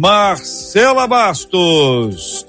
Marcela Bastos.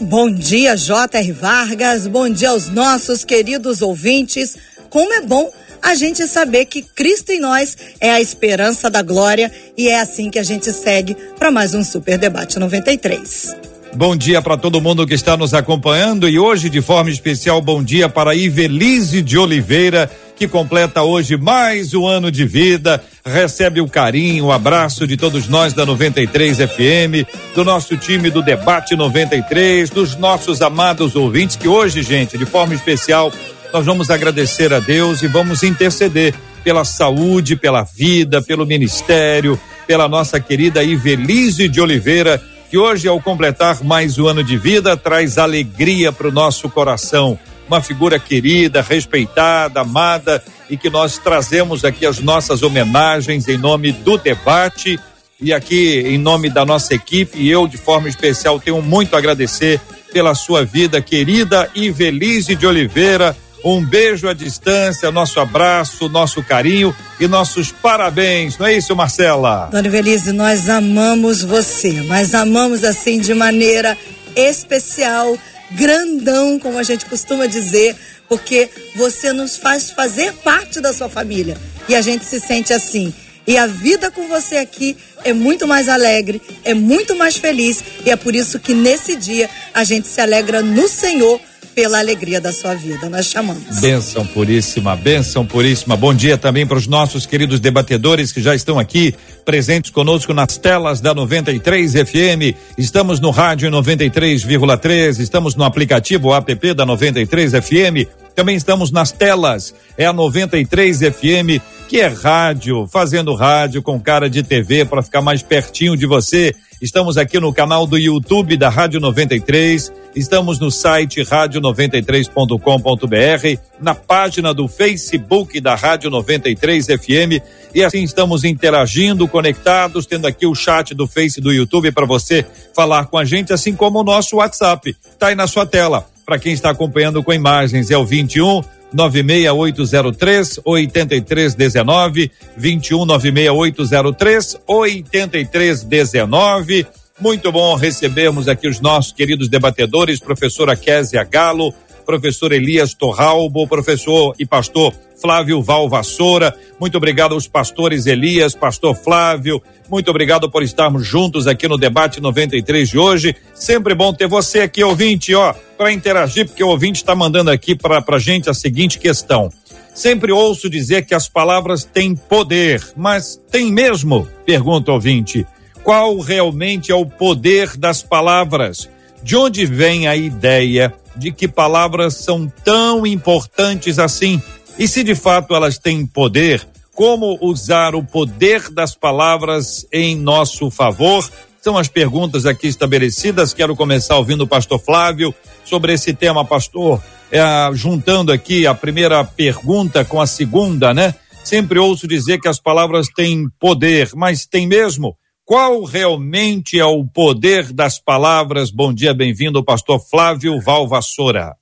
Bom dia, J.R. Vargas. Bom dia aos nossos queridos ouvintes. Como é bom a gente saber que Cristo em nós é a esperança da glória e é assim que a gente segue para mais um Super Debate 93. Bom dia para todo mundo que está nos acompanhando e hoje, de forma especial, bom dia para Ivelise de Oliveira, que completa hoje mais um ano de vida. Recebe o carinho, o abraço de todos nós da 93 FM, do nosso time do Debate 93, dos nossos amados ouvintes que hoje, gente, de forma especial, nós vamos agradecer a Deus e vamos interceder pela saúde, pela vida, pelo ministério, pela nossa querida Ivelise de Oliveira, que hoje, ao completar mais um ano de vida, traz alegria para o nosso coração. Uma figura querida, respeitada, amada e que nós trazemos aqui as nossas homenagens em nome do debate e aqui em nome da nossa equipe. E eu, de forma especial, tenho muito a agradecer pela sua vida, querida Ivelise de Oliveira um beijo à distância, nosso abraço, nosso carinho e nossos parabéns, não é isso, Marcela? Dona Velise, nós amamos você, mas amamos assim de maneira especial, grandão, como a gente costuma dizer, porque você nos faz fazer parte da sua família e a gente se sente assim. E a vida com você aqui é muito mais alegre, é muito mais feliz e é por isso que nesse dia a gente se alegra no Senhor pela alegria da sua vida. Nós chamamos. Benção puríssima, benção puríssima. Bom dia também para os nossos queridos debatedores que já estão aqui presentes conosco nas telas da 93 FM. Estamos no rádio 93,3, estamos no aplicativo app da 93 FM. Também estamos nas telas. É a 93 FM que é rádio, fazendo rádio com cara de TV para ficar mais pertinho de você. Estamos aqui no canal do YouTube da Rádio 93, estamos no site rádio93.com.br, na página do Facebook da Rádio 93 FM e assim estamos interagindo, conectados, tendo aqui o chat do Face do YouTube para você falar com a gente, assim como o nosso WhatsApp. Tá aí na sua tela. Para quem está acompanhando com imagens, é o 21 96803 8319 21 96803 8319. Muito bom recebermos aqui os nossos queridos debatedores, professora Késia Galo, professor Elias Torralbo, professor e pastor Flávio Val Vassoura. Muito obrigado aos pastores Elias, pastor Flávio. Muito obrigado por estarmos juntos aqui no debate 93 de hoje. Sempre bom ter você aqui, ouvinte, ó, para interagir, porque o ouvinte está mandando aqui para a gente a seguinte questão. Sempre ouço dizer que as palavras têm poder, mas tem mesmo? Pergunta o ouvinte. Qual realmente é o poder das palavras? De onde vem a ideia de que palavras são tão importantes assim? E se de fato elas têm poder, como usar o poder das palavras em nosso favor? São as perguntas aqui estabelecidas. Quero começar ouvindo o pastor Flávio sobre esse tema, pastor. É, juntando aqui a primeira pergunta com a segunda, né? Sempre ouço dizer que as palavras têm poder, mas tem mesmo? Qual realmente é o poder das palavras? Bom dia, bem-vindo, pastor Flávio Valvassoura.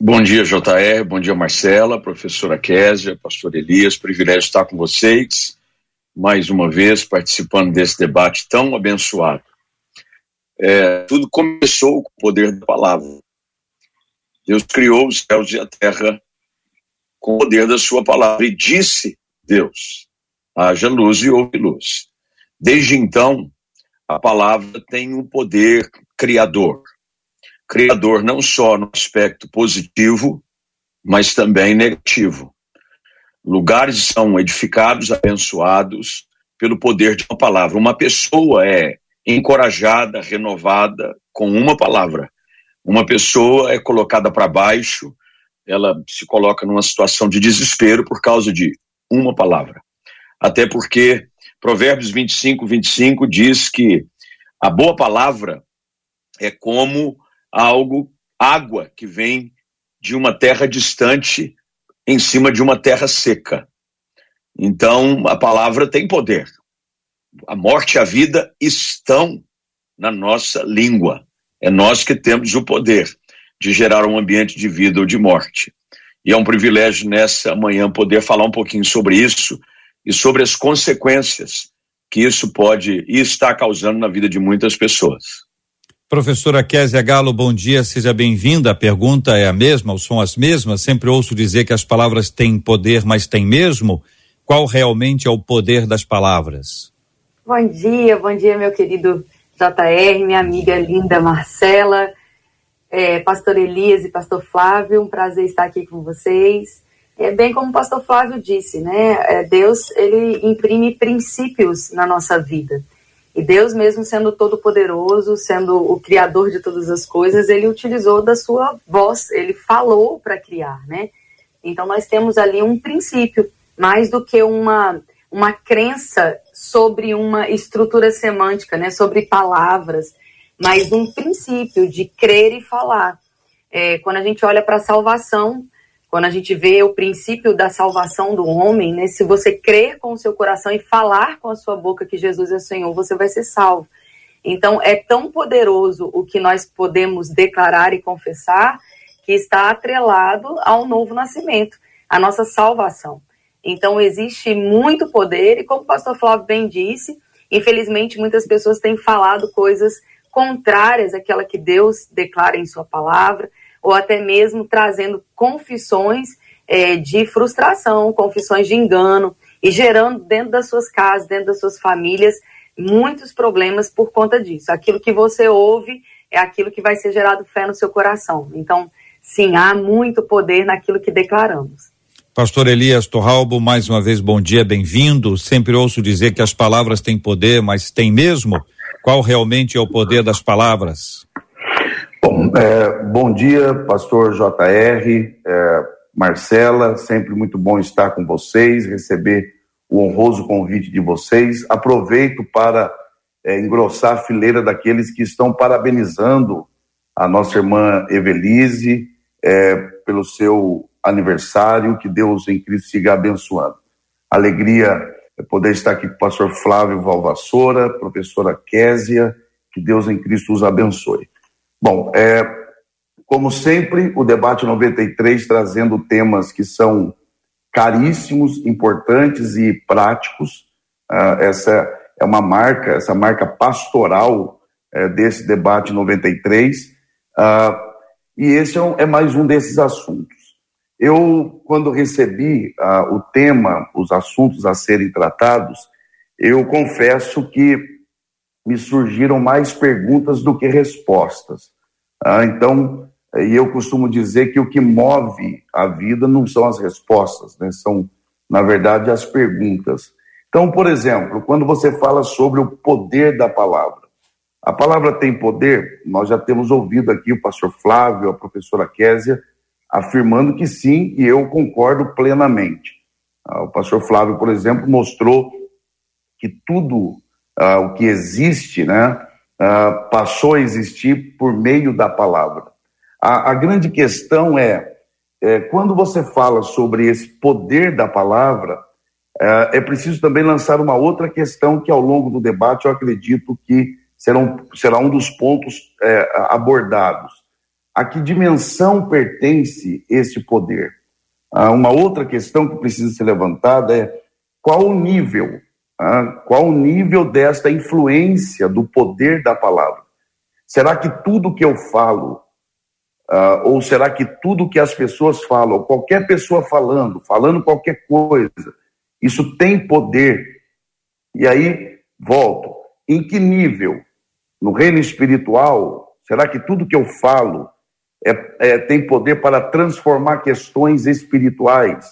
Bom dia, JR, bom dia, Marcela, professora Késia, pastor Elias, privilégio estar com vocês, mais uma vez participando desse debate tão abençoado. É, tudo começou com o poder da palavra. Deus criou os céus e a terra com o poder da sua palavra e disse Deus, haja luz e houve luz. Desde então, a palavra tem um poder criador criador não só no aspecto positivo, mas também negativo. Lugares são edificados, abençoados pelo poder de uma palavra. Uma pessoa é encorajada, renovada com uma palavra. Uma pessoa é colocada para baixo, ela se coloca numa situação de desespero por causa de uma palavra. Até porque Provérbios 25, 25 diz que a boa palavra é como algo, água que vem de uma terra distante em cima de uma terra seca. Então, a palavra tem poder. A morte e a vida estão na nossa língua. É nós que temos o poder de gerar um ambiente de vida ou de morte. E é um privilégio nessa manhã poder falar um pouquinho sobre isso e sobre as consequências que isso pode e está causando na vida de muitas pessoas. Professora Késia Galo, bom dia, seja bem-vinda. A pergunta é a mesma, ou são as mesmas? Sempre ouço dizer que as palavras têm poder, mas têm mesmo? Qual realmente é o poder das palavras? Bom dia, bom dia, meu querido JR, minha amiga linda Marcela, é, pastor Elias e pastor Flávio, um prazer estar aqui com vocês. É bem como o pastor Flávio disse, né? É, Deus ele imprime princípios na nossa vida. E Deus, mesmo sendo todo-poderoso, sendo o criador de todas as coisas, ele utilizou da sua voz, ele falou para criar, né? Então nós temos ali um princípio, mais do que uma, uma crença sobre uma estrutura semântica, né? Sobre palavras, mas um princípio de crer e falar. É, quando a gente olha para a salvação, quando a gente vê o princípio da salvação do homem, né? Se você crer com o seu coração e falar com a sua boca que Jesus é Senhor, você vai ser salvo. Então, é tão poderoso o que nós podemos declarar e confessar que está atrelado ao novo nascimento, a nossa salvação. Então, existe muito poder, e como o pastor Flávio bem disse, infelizmente muitas pessoas têm falado coisas contrárias àquela que Deus declara em Sua palavra ou até mesmo trazendo confissões é, de frustração, confissões de engano, e gerando dentro das suas casas, dentro das suas famílias, muitos problemas por conta disso. Aquilo que você ouve é aquilo que vai ser gerado fé no seu coração. Então, sim, há muito poder naquilo que declaramos. Pastor Elias Torralbo, mais uma vez bom dia, bem-vindo. Sempre ouço dizer que as palavras têm poder, mas tem mesmo? Qual realmente é o poder das palavras? Bom, é, bom dia, pastor JR, é, Marcela, sempre muito bom estar com vocês, receber o honroso convite de vocês. Aproveito para é, engrossar a fileira daqueles que estão parabenizando a nossa irmã Evelise é, pelo seu aniversário, que Deus em Cristo siga abençoando. Alegria poder estar aqui com o pastor Flávio Valvassoura, professora Késia, que Deus em Cristo os abençoe. Bom, é, como sempre, o debate 93 trazendo temas que são caríssimos, importantes e práticos. Uh, essa é uma marca, essa marca pastoral uh, desse debate 93. Uh, ah, e esse é, um, é, mais um desses assuntos. Eu, quando recebi ah, o tema, os assuntos a serem tratados, eu confesso que me surgiram mais perguntas do que respostas. Ah, então, e eu costumo dizer que o que move a vida não são as respostas, né? são, na verdade, as perguntas. Então, por exemplo, quando você fala sobre o poder da palavra, a palavra tem poder? Nós já temos ouvido aqui o pastor Flávio, a professora Késia, afirmando que sim, e eu concordo plenamente. Ah, o pastor Flávio, por exemplo, mostrou que tudo uh, o que existe, né, uh, passou a existir por meio da palavra. A, a grande questão é, é, quando você fala sobre esse poder da palavra, é, é preciso também lançar uma outra questão que ao longo do debate eu acredito que serão, será um dos pontos é, abordados. A que dimensão pertence este poder? Ah, uma outra questão que precisa ser levantada é qual o nível ah, qual o nível desta influência do poder da palavra? Será que tudo que eu falo, ah, ou será que tudo que as pessoas falam, qualquer pessoa falando, falando qualquer coisa, isso tem poder? E aí, volto. Em que nível? No reino espiritual, Será que tudo que eu falo é, é, tem poder para transformar questões espirituais?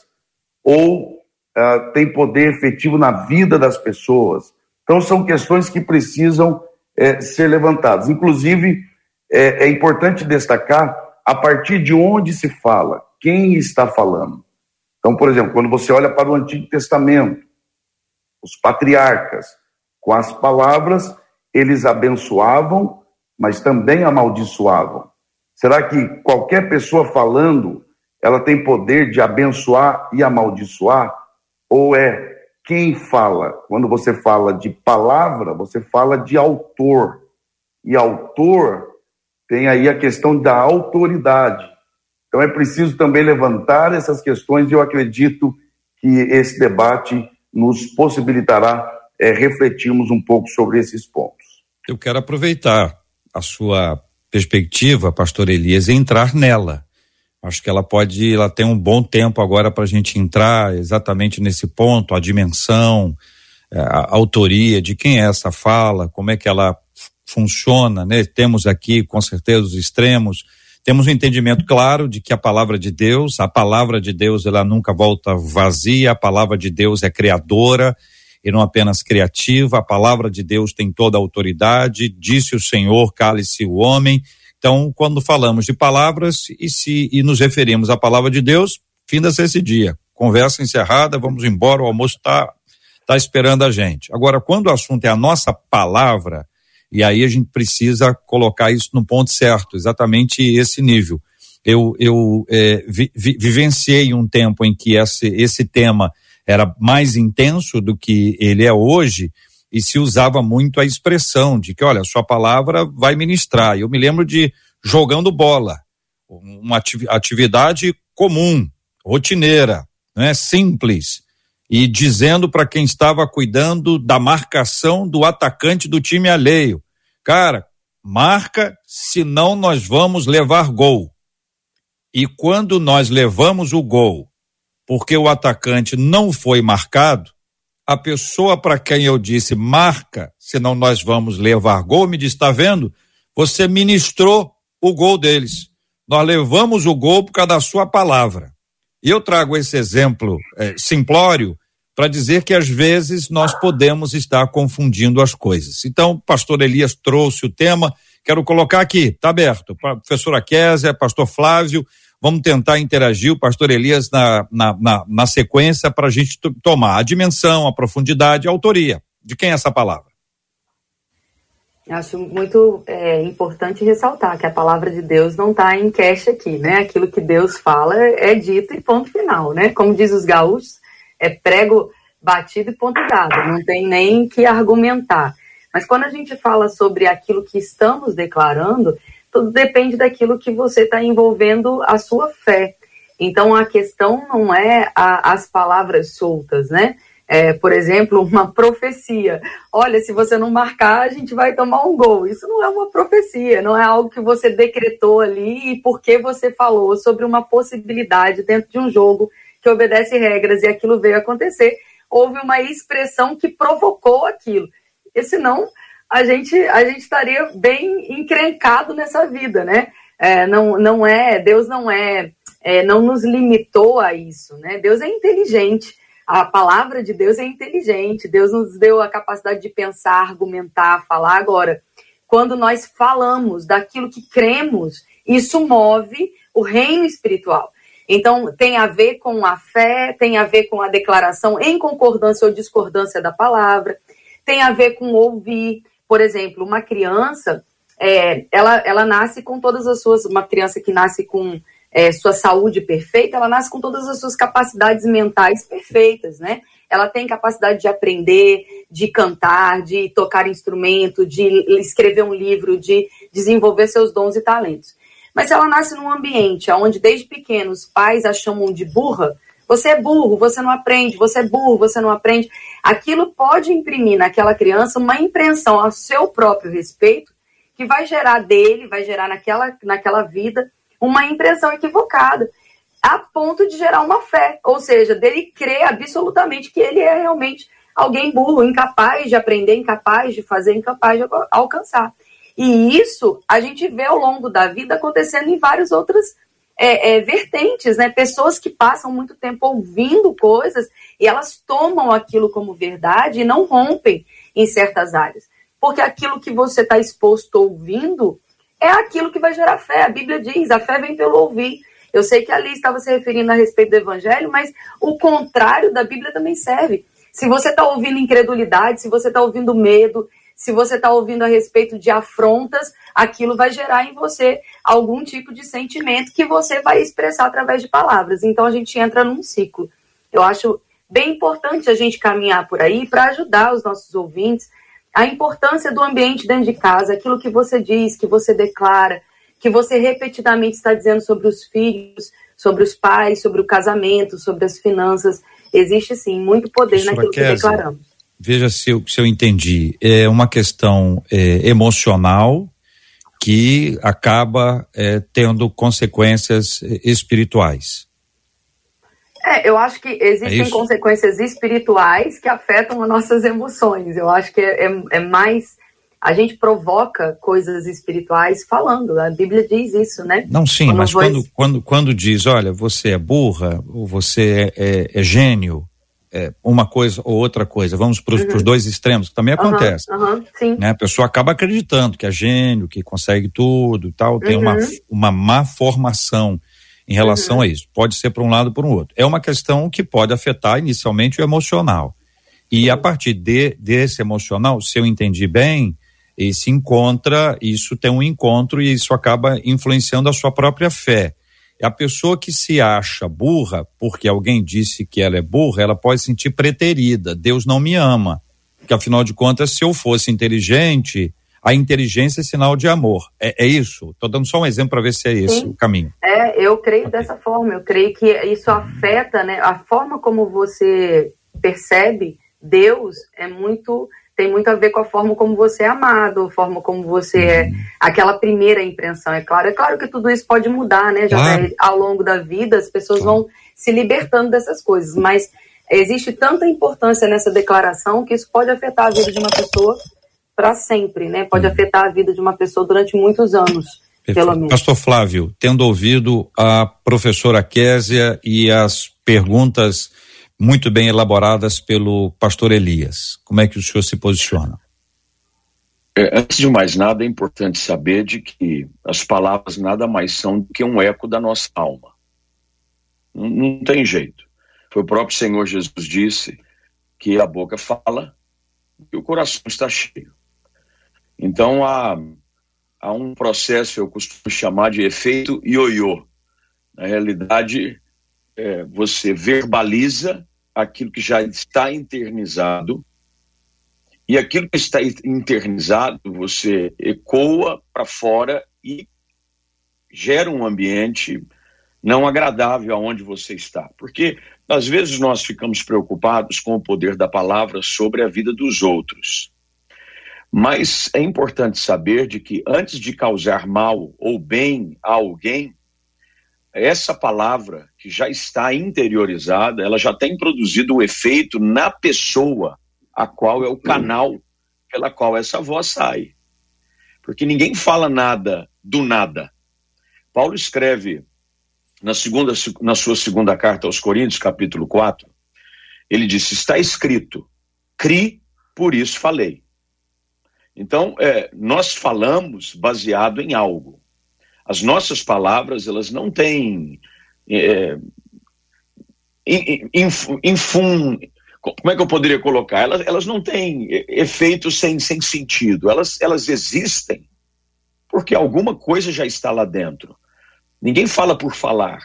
Ou uh, tem poder efetivo na vida das pessoas? Então, são questões que precisam é, ser levantadas. Inclusive, é, é importante destacar a partir de onde se fala, quem está falando. Então, por exemplo, quando você olha para o Antigo Testamento, os patriarcas, com as palavras, eles abençoavam, mas também amaldiçoavam. Será que qualquer pessoa falando, ela tem poder de abençoar e amaldiçoar? Ou é quem fala? Quando você fala de palavra, você fala de autor. E autor tem aí a questão da autoridade. Então é preciso também levantar essas questões e eu acredito que esse debate nos possibilitará é, refletirmos um pouco sobre esses pontos. Eu quero aproveitar a sua perspectiva, pastor Elias, e entrar nela. Acho que ela pode, ela tem um bom tempo agora para a gente entrar exatamente nesse ponto, a dimensão, é, a autoria, de quem é essa fala, como é que ela funciona, né? Temos aqui, com certeza, os extremos, temos um entendimento claro de que a palavra de Deus, a palavra de Deus, ela nunca volta vazia, a palavra de Deus é criadora e não apenas criativa, a palavra de Deus tem toda a autoridade, disse o Senhor, cale-se o homem. Então, quando falamos de palavras e se e nos referimos à palavra de Deus, finda-se esse dia. Conversa encerrada, vamos embora, o almoço está tá esperando a gente. Agora, quando o assunto é a nossa palavra, e aí a gente precisa colocar isso no ponto certo, exatamente esse nível. Eu, eu é, vi, vi, vivenciei um tempo em que esse, esse tema era mais intenso do que ele é hoje e se usava muito a expressão de que, olha, sua palavra vai ministrar. Eu me lembro de jogando bola, uma atividade comum, rotineira, né, simples, e dizendo para quem estava cuidando da marcação do atacante do time alheio: cara, marca, senão nós vamos levar gol. E quando nós levamos o gol, porque o atacante não foi marcado, a pessoa para quem eu disse marca, senão nós vamos levar gol, me diz: está vendo? Você ministrou o gol deles. Nós levamos o gol por causa da sua palavra. E eu trago esse exemplo é, simplório para dizer que às vezes nós podemos estar confundindo as coisas. Então, pastor Elias trouxe o tema, quero colocar aqui, está aberto. Professora Kézia, pastor Flávio, vamos tentar interagir, o pastor Elias na, na, na, na sequência para a gente tomar a dimensão, a profundidade, a autoria. De quem é essa palavra? Acho muito é, importante ressaltar que a palavra de Deus não está em cash aqui, né? Aquilo que Deus fala é dito e ponto final, né? Como diz os gaúchos, é prego batido e ponto dado, não tem nem que argumentar. Mas quando a gente fala sobre aquilo que estamos declarando, tudo depende daquilo que você está envolvendo a sua fé. Então a questão não é a, as palavras soltas, né? É, por exemplo, uma profecia. Olha, se você não marcar, a gente vai tomar um gol. Isso não é uma profecia, não é algo que você decretou ali e porque você falou sobre uma possibilidade dentro de um jogo que obedece regras e aquilo veio acontecer, houve uma expressão que provocou aquilo. Porque senão a gente, a gente estaria bem encrencado nessa vida, né? É, não, não é, Deus não é, é, não nos limitou a isso, né? Deus é inteligente. A palavra de Deus é inteligente. Deus nos deu a capacidade de pensar, argumentar, falar. Agora, quando nós falamos daquilo que cremos, isso move o reino espiritual. Então, tem a ver com a fé, tem a ver com a declaração em concordância ou discordância da palavra, tem a ver com ouvir. Por exemplo, uma criança, é, ela, ela nasce com todas as suas. Uma criança que nasce com é, sua saúde perfeita, ela nasce com todas as suas capacidades mentais perfeitas, né? Ela tem capacidade de aprender, de cantar, de tocar instrumento, de escrever um livro, de desenvolver seus dons e talentos. Mas se ela nasce num ambiente onde desde pequeno os pais a chamam de burra, você é burro, você não aprende, você é burro, você não aprende. Aquilo pode imprimir naquela criança uma impressão ao seu próprio respeito, que vai gerar dele, vai gerar naquela, naquela vida uma impressão equivocada, a ponto de gerar uma fé, ou seja, dele crer absolutamente que ele é realmente alguém burro, incapaz de aprender, incapaz de fazer, incapaz de alcançar. E isso a gente vê ao longo da vida acontecendo em várias outras é, é, vertentes, né? Pessoas que passam muito tempo ouvindo coisas e elas tomam aquilo como verdade e não rompem em certas áreas. Porque aquilo que você está exposto ouvindo é aquilo que vai gerar fé. A Bíblia diz: a fé vem pelo ouvir. Eu sei que ali estava se referindo a respeito do evangelho, mas o contrário da Bíblia também serve. Se você está ouvindo incredulidade, se você está ouvindo medo, se você está ouvindo a respeito de afrontas, aquilo vai gerar em você algum tipo de sentimento que você vai expressar através de palavras. Então a gente entra num ciclo. Eu acho bem importante a gente caminhar por aí para ajudar os nossos ouvintes a importância do ambiente dentro de casa, aquilo que você diz, que você declara, que você repetidamente está dizendo sobre os filhos, sobre os pais, sobre o casamento, sobre as finanças. Existe sim muito poder naquilo que declaramos. Veja se eu, se eu entendi. É uma questão é, emocional que acaba é, tendo consequências é, espirituais. É, eu acho que existem é consequências espirituais que afetam as nossas emoções. Eu acho que é, é, é, mais. A gente provoca coisas espirituais falando. A Bíblia diz isso, né? Não, sim, quando mas quando, quando, quando diz, olha, você é burra, ou você é gênio, é, uma coisa ou outra coisa, vamos para os uhum. dois extremos, que também acontece. Uhum, uhum, né? A pessoa acaba acreditando que é gênio, que consegue tudo tal, tem uma, uhum. uma má formação em relação uhum. a isso. Pode ser para um lado ou para um outro. É uma questão que pode afetar inicialmente o emocional. E a partir de, desse emocional, se eu entendi bem, se encontra, isso tem um encontro e isso acaba influenciando a sua própria fé. A pessoa que se acha burra, porque alguém disse que ela é burra, ela pode sentir preterida. Deus não me ama. Porque afinal de contas, se eu fosse inteligente, a inteligência é sinal de amor. É, é isso? Estou dando só um exemplo para ver se é esse Sim. o caminho. É, eu creio okay. dessa forma. Eu creio que isso afeta, né? A forma como você percebe Deus é muito tem muito a ver com a forma como você é amado, a forma como você é, aquela primeira impressão, é claro. É claro que tudo isso pode mudar, né? Já claro. ao longo da vida as pessoas vão se libertando dessas coisas, mas existe tanta importância nessa declaração que isso pode afetar a vida de uma pessoa para sempre, né? Pode hum. afetar a vida de uma pessoa durante muitos anos, Perfeito. pelo menos. Pastor Flávio, tendo ouvido a professora Késia e as perguntas muito bem elaboradas pelo pastor Elias, como é que o senhor se posiciona? É, antes de mais nada, é importante saber de que as palavras nada mais são do que um eco da nossa alma. Não, não tem jeito. Foi o próprio Senhor Jesus disse que a boca fala e o coração está cheio. Então há, há um processo, eu costumo chamar de efeito ioiô. Na realidade, é, você verbaliza aquilo que já está internizado, e aquilo que está internizado você ecoa para fora e gera um ambiente não agradável aonde você está. Porque às vezes nós ficamos preocupados com o poder da palavra sobre a vida dos outros. Mas é importante saber de que antes de causar mal ou bem a alguém, essa palavra que já está interiorizada, ela já tem produzido o efeito na pessoa, a qual é o canal pela qual essa voz sai. Porque ninguém fala nada do nada. Paulo escreve na, segunda, na sua segunda carta aos Coríntios, capítulo 4, ele disse: Está escrito, cri, por isso falei. Então, é, nós falamos baseado em algo. As nossas palavras, elas não têm. É, infum, como é que eu poderia colocar? Elas, elas não têm efeitos sem, sem sentido. Elas, elas existem porque alguma coisa já está lá dentro. Ninguém fala por falar.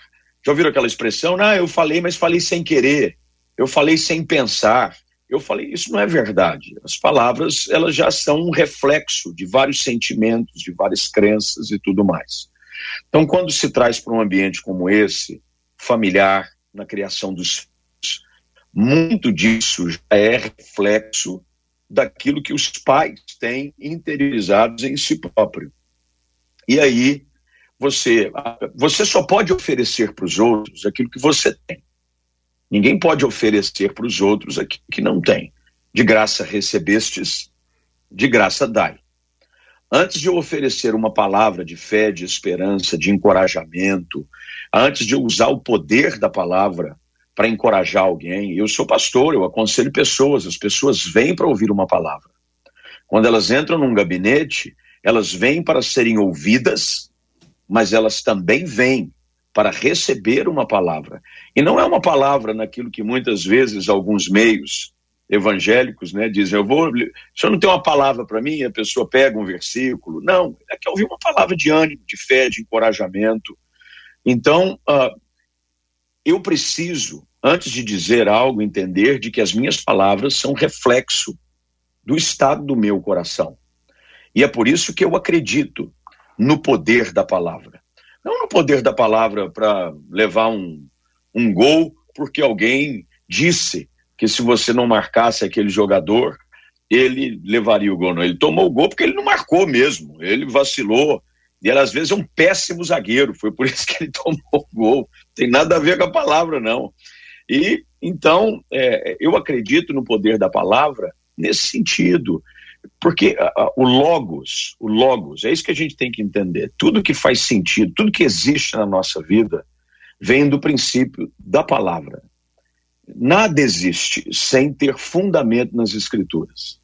Já ouviram aquela expressão? Ah, eu falei, mas falei sem querer. Eu falei sem pensar. Eu falei, isso não é verdade. As palavras, elas já são um reflexo de vários sentimentos, de várias crenças e tudo mais. Então, quando se traz para um ambiente como esse, familiar, na criação dos filhos, muito disso já é reflexo daquilo que os pais têm interiorizados em si próprio. E aí, você, você só pode oferecer para os outros aquilo que você tem. Ninguém pode oferecer para os outros aquilo que não tem. De graça recebestes, de graça dai. Antes de eu oferecer uma palavra de fé, de esperança, de encorajamento, antes de eu usar o poder da palavra para encorajar alguém, eu sou pastor, eu aconselho pessoas, as pessoas vêm para ouvir uma palavra. Quando elas entram num gabinete, elas vêm para serem ouvidas, mas elas também vêm para receber uma palavra. E não é uma palavra naquilo que muitas vezes alguns meios evangélicos né, dizem: Eu vou. O senhor não tem uma palavra para mim? A pessoa pega um versículo. Não, é que ouvir uma palavra de ânimo, de fé, de encorajamento. Então, uh, eu preciso, antes de dizer algo, entender de que as minhas palavras são reflexo do estado do meu coração. E é por isso que eu acredito no poder da palavra. Não no poder da palavra para levar um, um gol porque alguém disse que se você não marcasse aquele jogador, ele levaria o gol. Não, ele tomou o gol porque ele não marcou mesmo, ele vacilou. E ele, às vezes, é um péssimo zagueiro, foi por isso que ele tomou o gol. Tem nada a ver com a palavra, não. E, então, é, eu acredito no poder da palavra nesse sentido. Porque uh, o logos, o logos, é isso que a gente tem que entender. Tudo que faz sentido, tudo que existe na nossa vida, vem do princípio da palavra. Nada existe sem ter fundamento nas escrituras.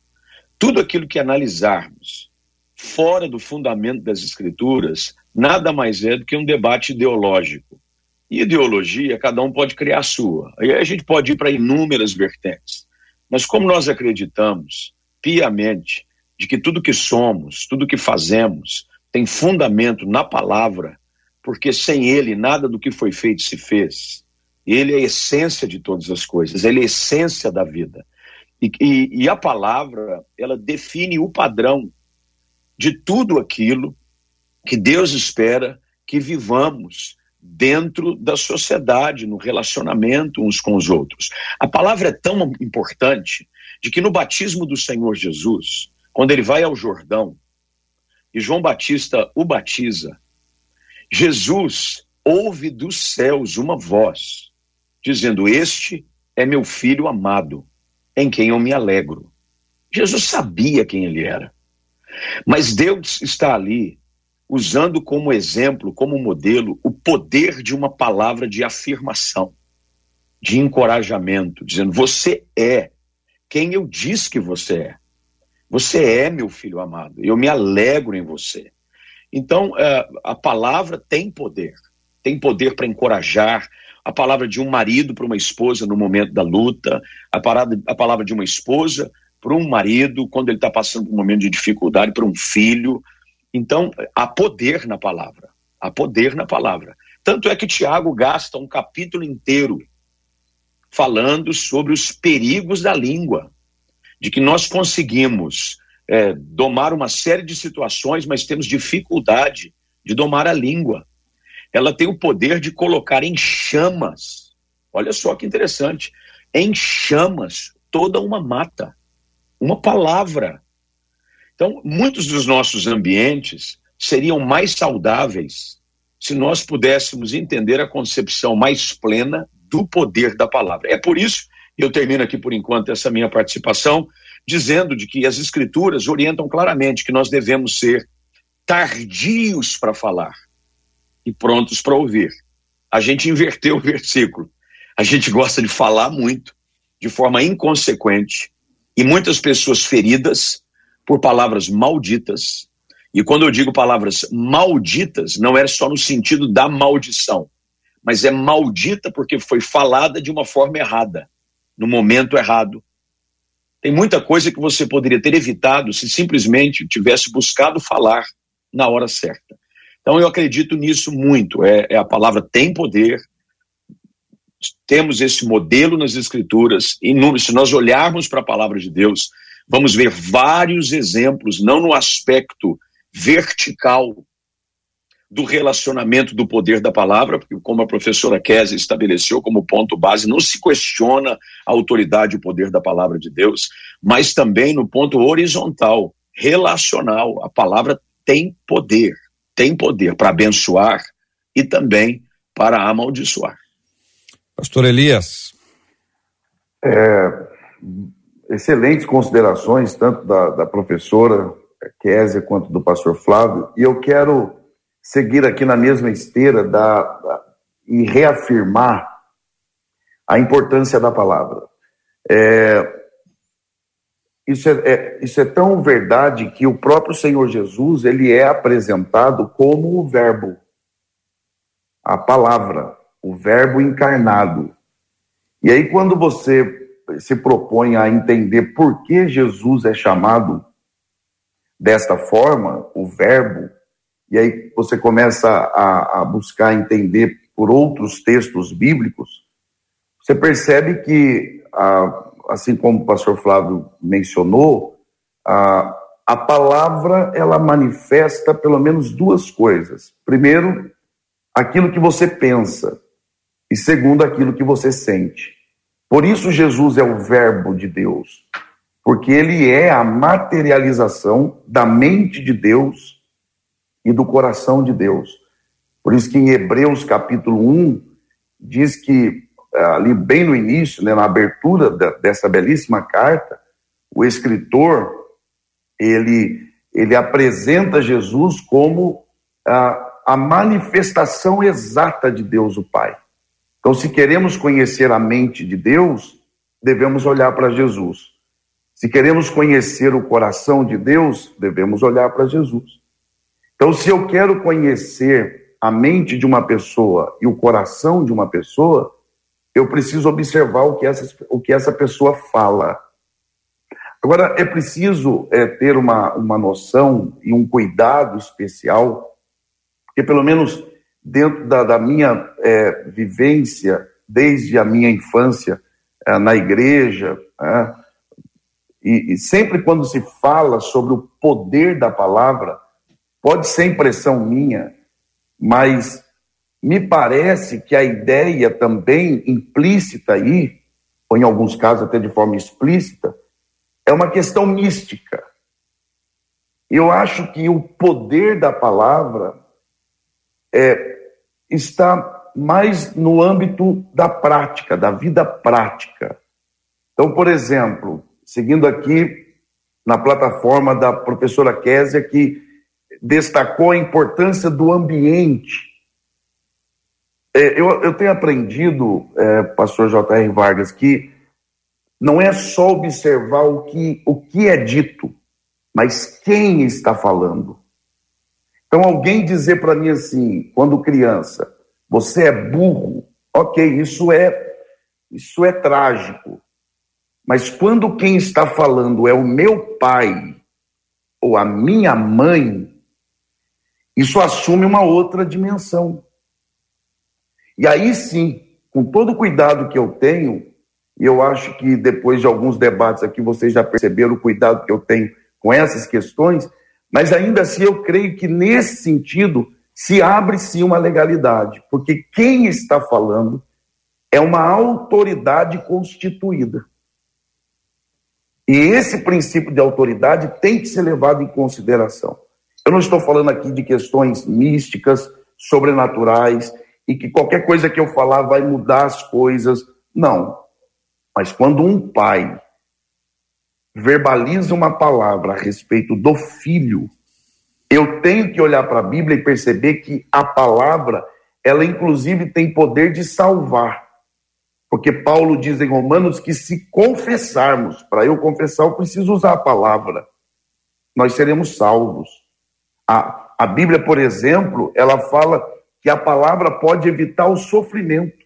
Tudo aquilo que analisarmos fora do fundamento das escrituras, nada mais é do que um debate ideológico. E ideologia, cada um pode criar a sua. Aí a gente pode ir para inúmeras vertentes. Mas como nós acreditamos piamente de que tudo que somos, tudo que fazemos, tem fundamento na palavra, porque sem ele nada do que foi feito se fez. Ele é a essência de todas as coisas, ele é a essência da vida. E, e, e a palavra, ela define o padrão de tudo aquilo que Deus espera que vivamos dentro da sociedade, no relacionamento uns com os outros. A palavra é tão importante de que no batismo do Senhor Jesus, quando ele vai ao Jordão e João Batista o batiza, Jesus ouve dos céus uma voz dizendo: Este é meu filho amado, em quem eu me alegro. Jesus sabia quem ele era. Mas Deus está ali usando como exemplo, como modelo, o poder de uma palavra de afirmação, de encorajamento, dizendo: Você é quem eu disse que você é. Você é meu filho amado, eu me alegro em você. Então, é, a palavra tem poder, tem poder para encorajar, a palavra de um marido para uma esposa no momento da luta, a, parada, a palavra de uma esposa para um marido quando ele está passando por um momento de dificuldade, para um filho. Então, há poder na palavra, há poder na palavra. Tanto é que Tiago gasta um capítulo inteiro falando sobre os perigos da língua, de que nós conseguimos é, domar uma série de situações, mas temos dificuldade de domar a língua. Ela tem o poder de colocar em chamas, olha só que interessante, em chamas toda uma mata, uma palavra. Então, muitos dos nossos ambientes seriam mais saudáveis se nós pudéssemos entender a concepção mais plena do poder da palavra. É por isso, eu termino aqui por enquanto essa minha participação, dizendo de que as escrituras orientam claramente que nós devemos ser tardios para falar e prontos para ouvir. A gente inverteu o versículo. A gente gosta de falar muito, de forma inconsequente, e muitas pessoas feridas por palavras malditas. E quando eu digo palavras malditas, não é só no sentido da maldição, mas é maldita porque foi falada de uma forma errada, no momento errado. Tem muita coisa que você poderia ter evitado se simplesmente tivesse buscado falar na hora certa. Então eu acredito nisso muito. É, é a palavra tem poder. Temos esse modelo nas escrituras. E se nós olharmos para a palavra de Deus, vamos ver vários exemplos, não no aspecto vertical do relacionamento do poder da palavra, porque como a professora Kézia estabeleceu como ponto base, não se questiona a autoridade e o poder da palavra de Deus, mas também no ponto horizontal, relacional. A palavra tem poder, tem poder para abençoar e também para amaldiçoar. Pastor Elias. É, excelentes considerações, tanto da, da professora Kézia quanto do pastor Flávio, e eu quero seguir aqui na mesma esteira da, da e reafirmar a importância da palavra. É, isso, é, é, isso é tão verdade que o próprio Senhor Jesus ele é apresentado como o Verbo, a palavra, o Verbo encarnado. E aí, quando você se propõe a entender por que Jesus é chamado desta forma, o Verbo, e aí você começa a, a buscar entender por outros textos bíblicos, você percebe que, assim como o pastor Flávio mencionou, a, a palavra ela manifesta pelo menos duas coisas. Primeiro, aquilo que você pensa, e segundo, aquilo que você sente. Por isso, Jesus é o Verbo de Deus, porque ele é a materialização da mente de Deus e do coração de Deus. Por isso que em Hebreus capítulo 1 diz que ali bem no início, né, na abertura dessa belíssima carta, o escritor ele ele apresenta Jesus como a, a manifestação exata de Deus o Pai. Então, se queremos conhecer a mente de Deus, devemos olhar para Jesus. Se queremos conhecer o coração de Deus, devemos olhar para Jesus. Então, se eu quero conhecer a mente de uma pessoa e o coração de uma pessoa, eu preciso observar o que essa, o que essa pessoa fala. Agora, é preciso é, ter uma, uma noção e um cuidado especial, porque pelo menos dentro da, da minha é, vivência, desde a minha infância é, na igreja, é, e, e sempre quando se fala sobre o poder da palavra, pode ser impressão minha, mas me parece que a ideia também implícita aí, ou em alguns casos até de forma explícita, é uma questão mística. Eu acho que o poder da palavra é, está mais no âmbito da prática, da vida prática. Então, por exemplo, seguindo aqui na plataforma da professora Késia, que destacou a importância do ambiente. É, eu, eu, tenho aprendido, é, pastor J.R. Vargas, que não é só observar o que, o que é dito, mas quem está falando. Então, alguém dizer para mim assim, quando criança, você é burro, ok, isso é, isso é trágico. Mas quando quem está falando é o meu pai ou a minha mãe, isso assume uma outra dimensão. E aí sim, com todo o cuidado que eu tenho, e eu acho que depois de alguns debates aqui vocês já perceberam o cuidado que eu tenho com essas questões, mas ainda assim eu creio que nesse sentido se abre sim uma legalidade, porque quem está falando é uma autoridade constituída. E esse princípio de autoridade tem que ser levado em consideração. Eu não estou falando aqui de questões místicas, sobrenaturais, e que qualquer coisa que eu falar vai mudar as coisas. Não. Mas quando um pai verbaliza uma palavra a respeito do filho, eu tenho que olhar para a Bíblia e perceber que a palavra, ela inclusive tem poder de salvar. Porque Paulo diz em Romanos que se confessarmos, para eu confessar, eu preciso usar a palavra, nós seremos salvos. A, a Bíblia, por exemplo, ela fala que a palavra pode evitar o sofrimento.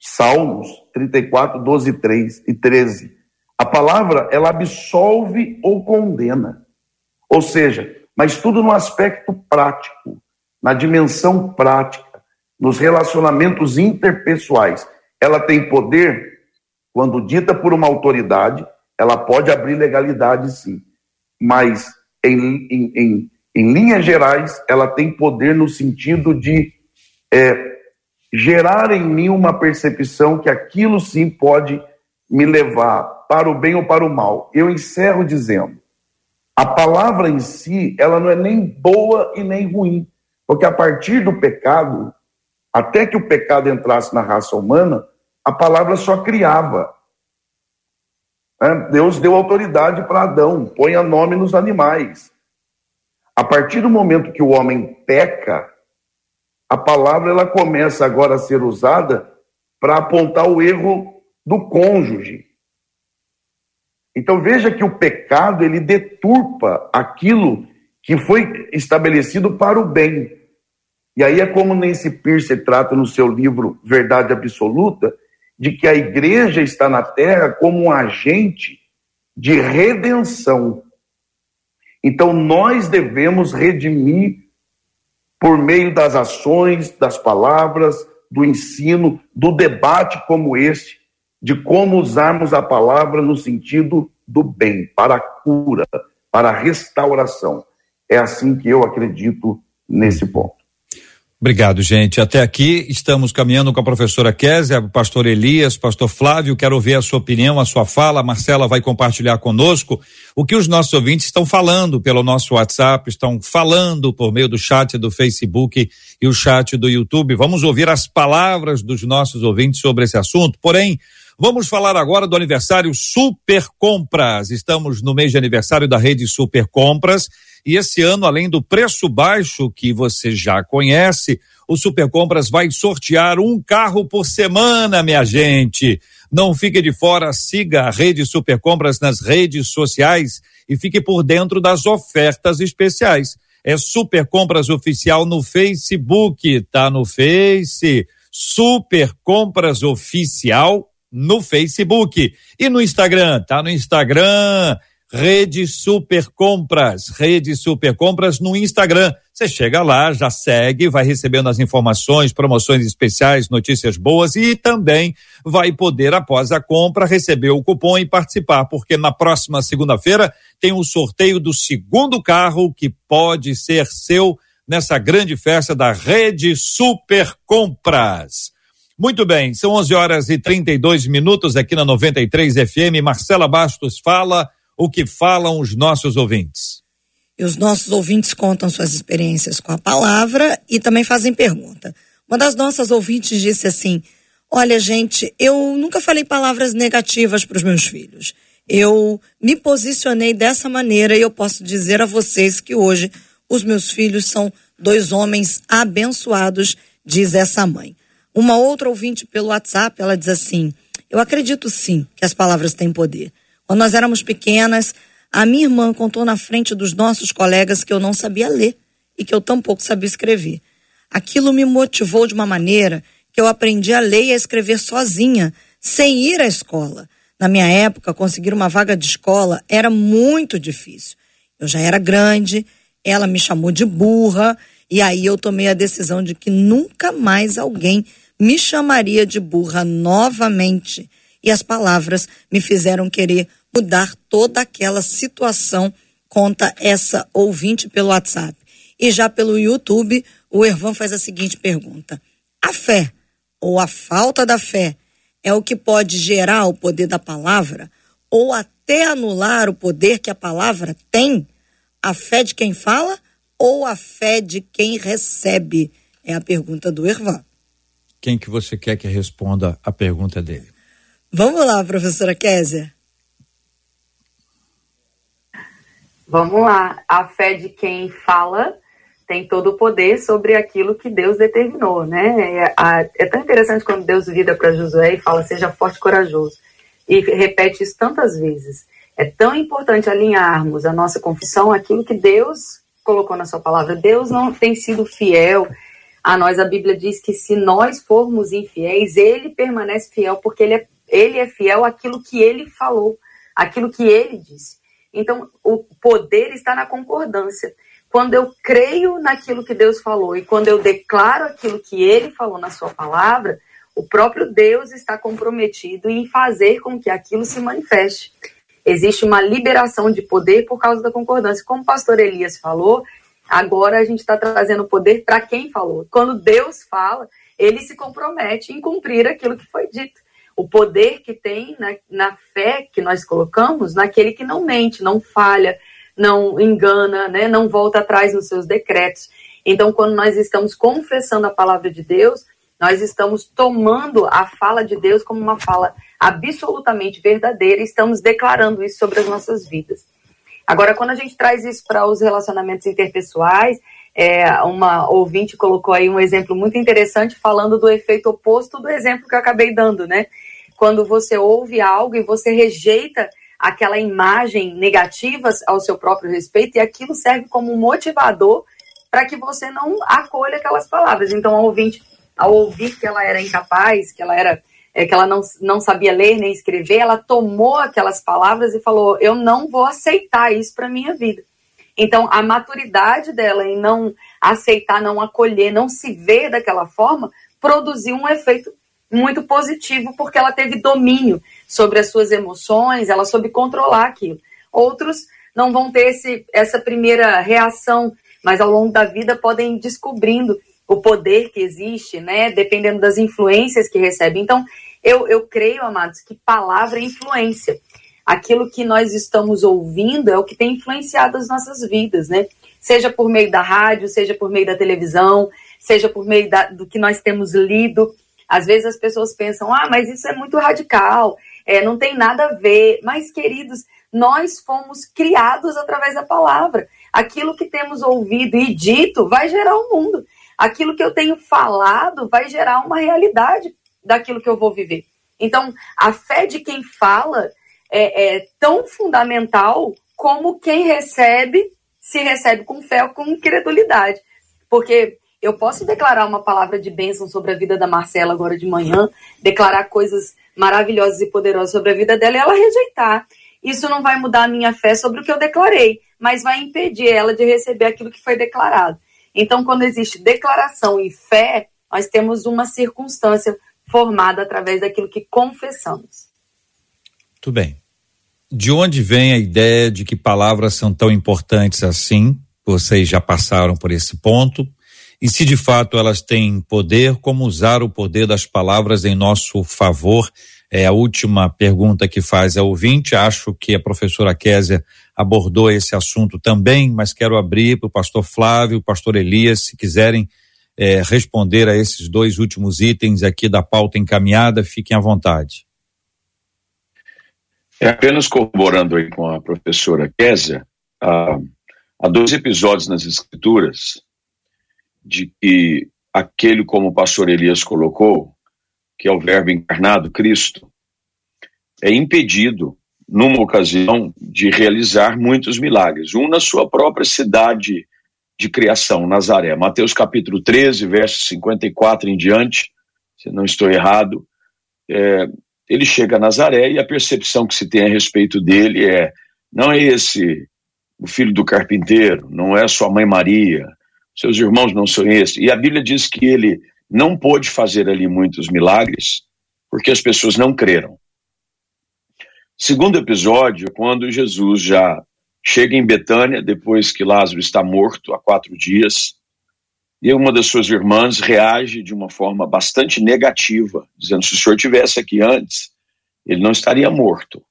Salmos 34, 12 3 e 13. A palavra, ela absolve ou condena. Ou seja, mas tudo no aspecto prático, na dimensão prática, nos relacionamentos interpessoais. Ela tem poder, quando dita por uma autoridade, ela pode abrir legalidade, sim. Mas em, em, em, em linhas gerais, ela tem poder no sentido de é, gerar em mim uma percepção que aquilo sim pode me levar para o bem ou para o mal. Eu encerro dizendo: a palavra em si, ela não é nem boa e nem ruim, porque a partir do pecado, até que o pecado entrasse na raça humana, a palavra só criava. Né? Deus deu autoridade para Adão, ponha nome nos animais. A partir do momento que o homem peca, a palavra ela começa agora a ser usada para apontar o erro do cônjuge. Então veja que o pecado ele deturpa aquilo que foi estabelecido para o bem. E aí é como Nancy Pierce trata no seu livro Verdade Absoluta, de que a igreja está na terra como um agente de redenção. Então nós devemos redimir por meio das ações, das palavras, do ensino, do debate como este, de como usarmos a palavra no sentido do bem, para a cura, para a restauração. É assim que eu acredito nesse ponto. Obrigado, gente. Até aqui estamos caminhando com a professora Kézia, pastor Elias, pastor Flávio. Quero ouvir a sua opinião, a sua fala. A Marcela vai compartilhar conosco o que os nossos ouvintes estão falando pelo nosso WhatsApp, estão falando por meio do chat do Facebook e o chat do YouTube. Vamos ouvir as palavras dos nossos ouvintes sobre esse assunto. Porém, Vamos falar agora do aniversário Super Compras. Estamos no mês de aniversário da rede Super Compras e esse ano, além do preço baixo que você já conhece, o Super Compras vai sortear um carro por semana, minha gente. Não fique de fora, siga a rede Super Compras nas redes sociais e fique por dentro das ofertas especiais. É Super Compras Oficial no Facebook, tá no Face. Super Compras Oficial no Facebook e no Instagram, tá no Instagram, Rede Super Compras, Rede Super Compras no Instagram. Você chega lá, já segue, vai recebendo as informações, promoções especiais, notícias boas e também vai poder, após a compra, receber o cupom e participar, porque na próxima segunda-feira tem o um sorteio do segundo carro que pode ser seu nessa grande festa da Rede Super Compras. Muito bem, são 11 horas e 32 minutos aqui na 93 FM. Marcela Bastos fala o que falam os nossos ouvintes. E os nossos ouvintes contam suas experiências com a palavra e também fazem pergunta. Uma das nossas ouvintes disse assim: Olha, gente, eu nunca falei palavras negativas para os meus filhos. Eu me posicionei dessa maneira e eu posso dizer a vocês que hoje os meus filhos são dois homens abençoados, diz essa mãe. Uma outra ouvinte pelo WhatsApp, ela diz assim: Eu acredito sim que as palavras têm poder. Quando nós éramos pequenas, a minha irmã contou na frente dos nossos colegas que eu não sabia ler e que eu tampouco sabia escrever. Aquilo me motivou de uma maneira que eu aprendi a ler e a escrever sozinha, sem ir à escola. Na minha época, conseguir uma vaga de escola era muito difícil. Eu já era grande, ela me chamou de burra, e aí eu tomei a decisão de que nunca mais alguém me chamaria de burra novamente. E as palavras me fizeram querer mudar toda aquela situação, conta essa ouvinte pelo WhatsApp. E já pelo YouTube, o Ervan faz a seguinte pergunta: A fé, ou a falta da fé, é o que pode gerar o poder da palavra, ou até anular o poder que a palavra tem? A fé de quem fala ou a fé de quem recebe? É a pergunta do Ervan quem que você quer que responda a pergunta dele? Vamos lá, professora Késia. Vamos lá. A fé de quem fala tem todo o poder sobre aquilo que Deus determinou, né? É, é tão interessante quando Deus vira para Josué e fala: seja forte e corajoso. E repete isso tantas vezes. É tão importante alinharmos a nossa confissão àquilo que Deus colocou na sua palavra. Deus não tem sido fiel a nós a Bíblia diz que se nós formos infiéis, ele permanece fiel, porque ele é, ele é fiel àquilo que ele falou, aquilo que ele disse. Então, o poder está na concordância. Quando eu creio naquilo que Deus falou e quando eu declaro aquilo que ele falou na sua palavra, o próprio Deus está comprometido em fazer com que aquilo se manifeste. Existe uma liberação de poder por causa da concordância. Como o pastor Elias falou, Agora a gente está trazendo poder para quem falou. Quando Deus fala, ele se compromete em cumprir aquilo que foi dito. O poder que tem na, na fé que nós colocamos naquele que não mente, não falha, não engana, né, não volta atrás nos seus decretos. Então, quando nós estamos confessando a palavra de Deus, nós estamos tomando a fala de Deus como uma fala absolutamente verdadeira e estamos declarando isso sobre as nossas vidas. Agora, quando a gente traz isso para os relacionamentos interpessoais, é, uma ouvinte colocou aí um exemplo muito interessante falando do efeito oposto do exemplo que eu acabei dando, né? Quando você ouve algo e você rejeita aquela imagem negativa ao seu próprio respeito e aquilo serve como motivador para que você não acolha aquelas palavras. Então, a ouvinte, ao ouvir que ela era incapaz, que ela era é, que ela não, não sabia ler nem escrever, ela tomou aquelas palavras e falou: Eu não vou aceitar isso para minha vida. Então, a maturidade dela em não aceitar, não acolher, não se ver daquela forma, produziu um efeito muito positivo, porque ela teve domínio sobre as suas emoções, ela soube controlar aquilo. Outros não vão ter esse, essa primeira reação, mas ao longo da vida podem ir descobrindo o poder que existe, né? Dependendo das influências que recebe. Então, eu, eu creio, amados, que palavra é influência. Aquilo que nós estamos ouvindo é o que tem influenciado as nossas vidas, né? Seja por meio da rádio, seja por meio da televisão, seja por meio da, do que nós temos lido. Às vezes as pessoas pensam, ah, mas isso é muito radical, é, não tem nada a ver. Mas, queridos, nós fomos criados através da palavra. Aquilo que temos ouvido e dito vai gerar o um mundo. Aquilo que eu tenho falado vai gerar uma realidade daquilo que eu vou viver. Então, a fé de quem fala é, é tão fundamental como quem recebe, se recebe com fé ou com incredulidade. Porque eu posso declarar uma palavra de bênção sobre a vida da Marcela agora de manhã, declarar coisas maravilhosas e poderosas sobre a vida dela e ela rejeitar. Isso não vai mudar a minha fé sobre o que eu declarei, mas vai impedir ela de receber aquilo que foi declarado. Então, quando existe declaração e fé, nós temos uma circunstância formada através daquilo que confessamos. Tudo bem. De onde vem a ideia de que palavras são tão importantes assim? Vocês já passaram por esse ponto. E se de fato elas têm poder, como usar o poder das palavras em nosso favor? É a última pergunta que faz a ouvinte. Acho que a professora Késia abordou esse assunto também, mas quero abrir para o pastor Flávio, o pastor Elias, se quiserem é, responder a esses dois últimos itens aqui da pauta encaminhada, fiquem à vontade. É apenas corroborando aí com a professora Késia, há, há dois episódios nas Escrituras de que aquele, como o pastor Elias colocou, que é o Verbo encarnado, Cristo, é impedido, numa ocasião, de realizar muitos milagres. Um na sua própria cidade de criação, Nazaré. Mateus capítulo 13, verso 54 em diante, se não estou errado, é, ele chega a Nazaré e a percepção que se tem a respeito dele é: não é esse o filho do carpinteiro, não é sua mãe Maria, seus irmãos não são esses. E a Bíblia diz que ele não pôde fazer ali muitos milagres porque as pessoas não creram. Segundo episódio, quando Jesus já chega em Betânia, depois que Lázaro está morto há quatro dias, e uma das suas irmãs reage de uma forma bastante negativa, dizendo: se o senhor tivesse aqui antes, ele não estaria morto.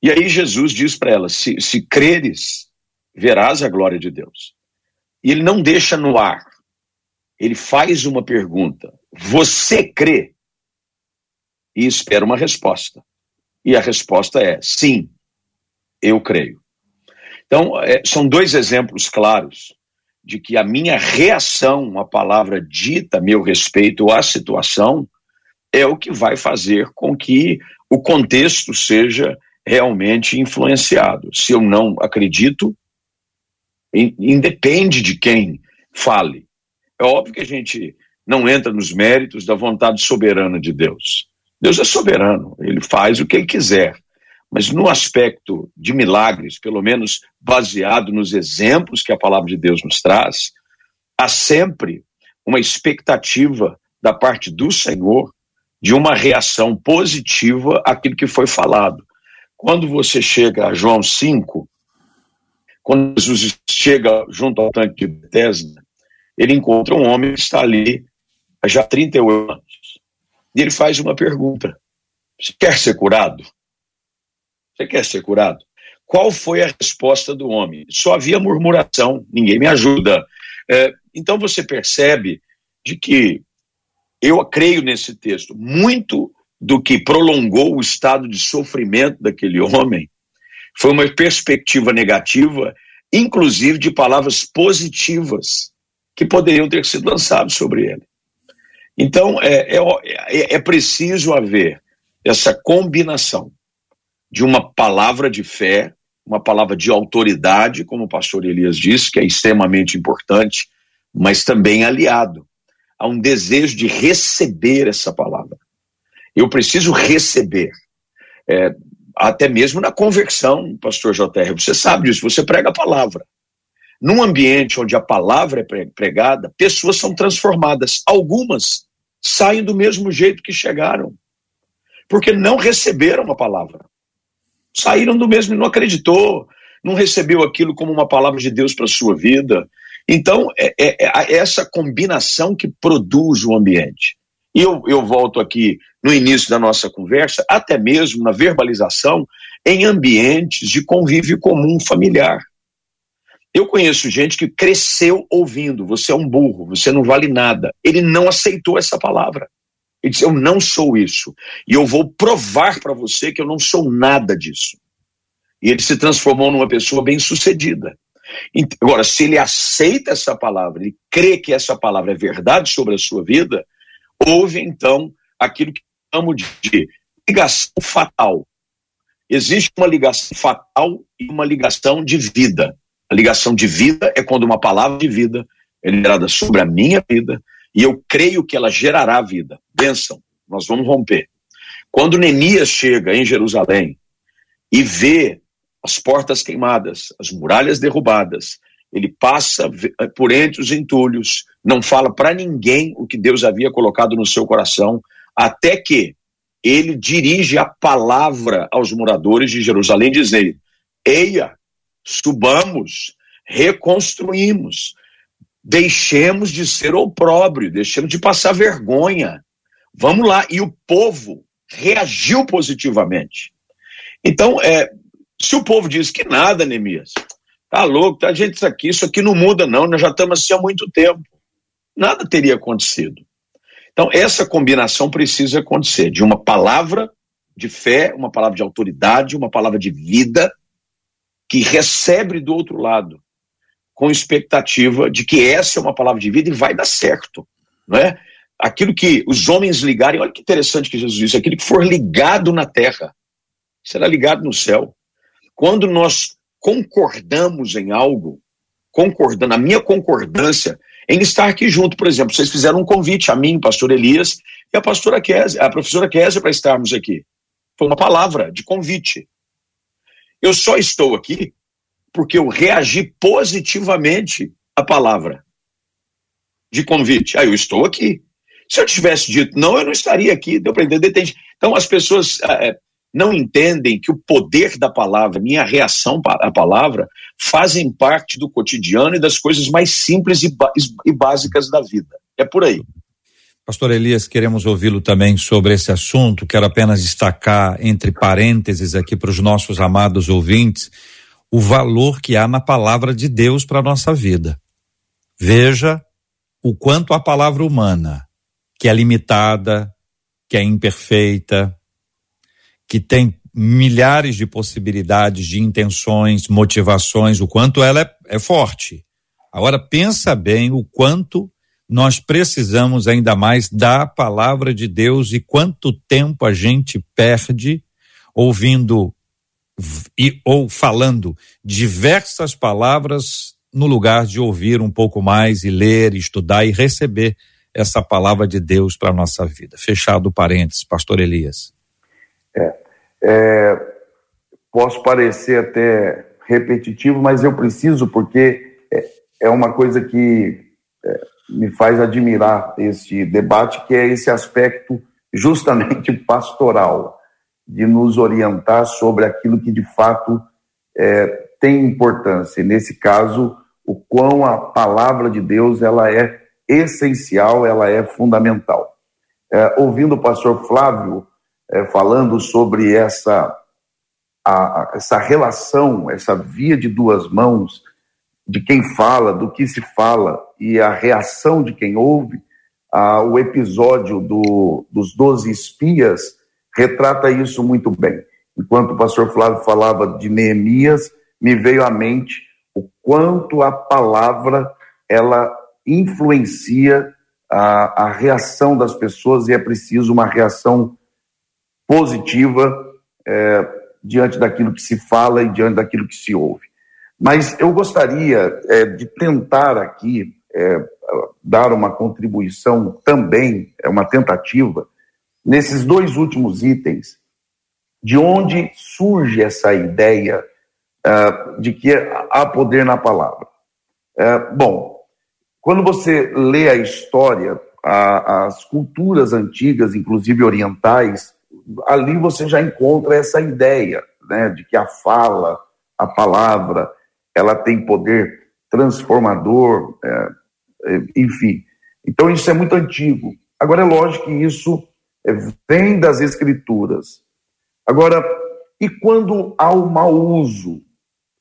E aí Jesus diz para ela: se, se creres, verás a glória de Deus. E ele não deixa no ar, ele faz uma pergunta: Você crê? E espera uma resposta. E a resposta é: sim, eu creio. Então, é, são dois exemplos claros de que a minha reação à palavra dita a meu respeito à situação é o que vai fazer com que o contexto seja realmente influenciado. Se eu não acredito, independe de quem fale. É óbvio que a gente não entra nos méritos da vontade soberana de Deus. Deus é soberano, ele faz o que ele quiser. Mas no aspecto de milagres, pelo menos baseado nos exemplos que a palavra de Deus nos traz, há sempre uma expectativa da parte do Senhor de uma reação positiva àquilo que foi falado. Quando você chega a João 5, quando Jesus chega junto ao tanque de Bethesda, ele encontra um homem que está ali há já 38 anos. E ele faz uma pergunta: Você quer ser curado? Você quer ser curado? Qual foi a resposta do homem? Só havia murmuração, ninguém me ajuda. É, então você percebe de que eu creio nesse texto, muito do que prolongou o estado de sofrimento daquele homem foi uma perspectiva negativa, inclusive de palavras positivas que poderiam ter sido lançadas sobre ele. Então, é, é, é preciso haver essa combinação de uma palavra de fé, uma palavra de autoridade, como o pastor Elias disse, que é extremamente importante, mas também aliado a um desejo de receber essa palavra. Eu preciso receber. É, até mesmo na conversão, pastor JR, você sabe disso, você prega a palavra. Num ambiente onde a palavra é pregada, pessoas são transformadas. Algumas saem do mesmo jeito que chegaram, porque não receberam a palavra. Saíram do mesmo, não acreditou, não recebeu aquilo como uma palavra de Deus para sua vida. Então, é, é, é, essa combinação que produz o ambiente. E eu, eu volto aqui no início da nossa conversa, até mesmo na verbalização, em ambientes de convívio comum familiar. Eu conheço gente que cresceu ouvindo: você é um burro, você não vale nada. Ele não aceitou essa palavra. Ele disse: Eu não sou isso. E eu vou provar para você que eu não sou nada disso. E ele se transformou numa pessoa bem-sucedida. Agora, se ele aceita essa palavra, ele crê que essa palavra é verdade sobre a sua vida, houve então aquilo que chamo de ligação fatal. Existe uma ligação fatal e uma ligação de vida. A ligação de vida é quando uma palavra de vida é liberada sobre a minha vida e eu creio que ela gerará vida. Bênção, nós vamos romper. Quando Neemias chega em Jerusalém e vê as portas queimadas, as muralhas derrubadas, ele passa por entre os entulhos, não fala para ninguém o que Deus havia colocado no seu coração, até que ele dirige a palavra aos moradores de Jerusalém, dizendo: Eia, subamos, reconstruímos, deixemos de ser opróbrio, deixemos de passar vergonha. Vamos lá. E o povo reagiu positivamente. Então, é, se o povo diz que nada, Neemias, tá louco, tá gente isso aqui, isso aqui não muda não, nós já estamos assim há muito tempo. Nada teria acontecido. Então, essa combinação precisa acontecer de uma palavra de fé, uma palavra de autoridade, uma palavra de vida, que recebe do outro lado, com expectativa de que essa é uma palavra de vida e vai dar certo, não é? Aquilo que os homens ligarem, olha que interessante que Jesus disse, aquilo que for ligado na terra será ligado no céu. Quando nós concordamos em algo, concordando, a minha concordância em estar aqui junto, por exemplo, vocês fizeram um convite a mim, pastor Elias, e a pastora Kézia, a professora Kézia para estarmos aqui. Foi uma palavra de convite. Eu só estou aqui porque eu reagi positivamente à palavra de convite. Aí ah, eu estou aqui. Se eu tivesse dito não, eu não estaria aqui. Deu para entender? Então as pessoas é, não entendem que o poder da palavra, minha reação à palavra, fazem parte do cotidiano e das coisas mais simples e, e básicas da vida. É por aí. Pastor Elias, queremos ouvi-lo também sobre esse assunto. Quero apenas destacar, entre parênteses, aqui para os nossos amados ouvintes, o valor que há na palavra de Deus para a nossa vida. Veja o quanto a palavra humana, que é limitada, que é imperfeita, que tem milhares de possibilidades de intenções, motivações, o quanto ela é, é forte. Agora pensa bem o quanto nós precisamos ainda mais da palavra de Deus e quanto tempo a gente perde ouvindo e ou falando diversas palavras no lugar de ouvir um pouco mais e ler, estudar e receber essa palavra de Deus para a nossa vida. Fechado parênteses, pastor Elias. É, é, posso parecer até repetitivo, mas eu preciso porque é, é uma coisa que é, me faz admirar este debate, que é esse aspecto justamente pastoral, de nos orientar sobre aquilo que de fato é, tem importância. E nesse caso, o quão a palavra de Deus ela é essencial, ela é fundamental. É, ouvindo o pastor Flávio é, falando sobre essa, a, essa relação, essa via de duas mãos, de quem fala, do que se fala e a reação de quem ouve, ah, o episódio do, dos doze espias retrata isso muito bem. Enquanto o pastor Flávio falava de Neemias, me veio à mente o quanto a palavra ela influencia a, a reação das pessoas e é preciso uma reação positiva é, diante daquilo que se fala e diante daquilo que se ouve. Mas eu gostaria é, de tentar aqui é, dar uma contribuição também, é uma tentativa, nesses dois últimos itens, de onde surge essa ideia uh, de que há poder na palavra. Uh, bom, quando você lê a história, a, as culturas antigas, inclusive orientais, ali você já encontra essa ideia né, de que a fala, a palavra, ela tem poder transformador, é, é, enfim. Então isso é muito antigo. Agora é lógico que isso é, vem das escrituras. Agora, e quando há o mau uso?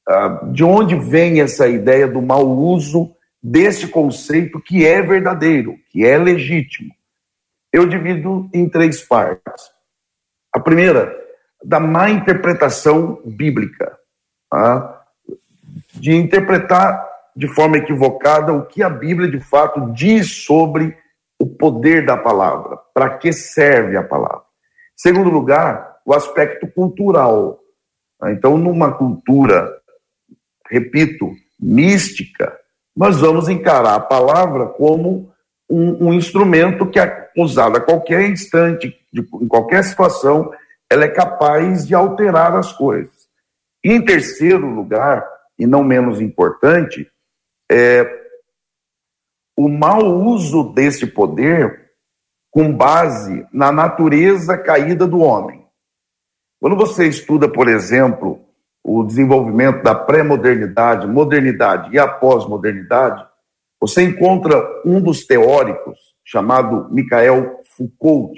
Ah, de onde vem essa ideia do mau uso desse conceito que é verdadeiro, que é legítimo? Eu divido em três partes. A primeira, da má interpretação bíblica, tá? De interpretar de forma equivocada o que a Bíblia de fato diz sobre o poder da palavra, para que serve a palavra. Segundo lugar, o aspecto cultural. Então, numa cultura, repito, mística, nós vamos encarar a palavra como um, um instrumento que é usado a qualquer instante, de, em qualquer situação, ela é capaz de alterar as coisas. Em terceiro lugar, e não menos importante, é o mau uso desse poder com base na natureza caída do homem. Quando você estuda, por exemplo, o desenvolvimento da pré-modernidade, modernidade e a pós-modernidade, você encontra um dos teóricos, chamado Michael Foucault,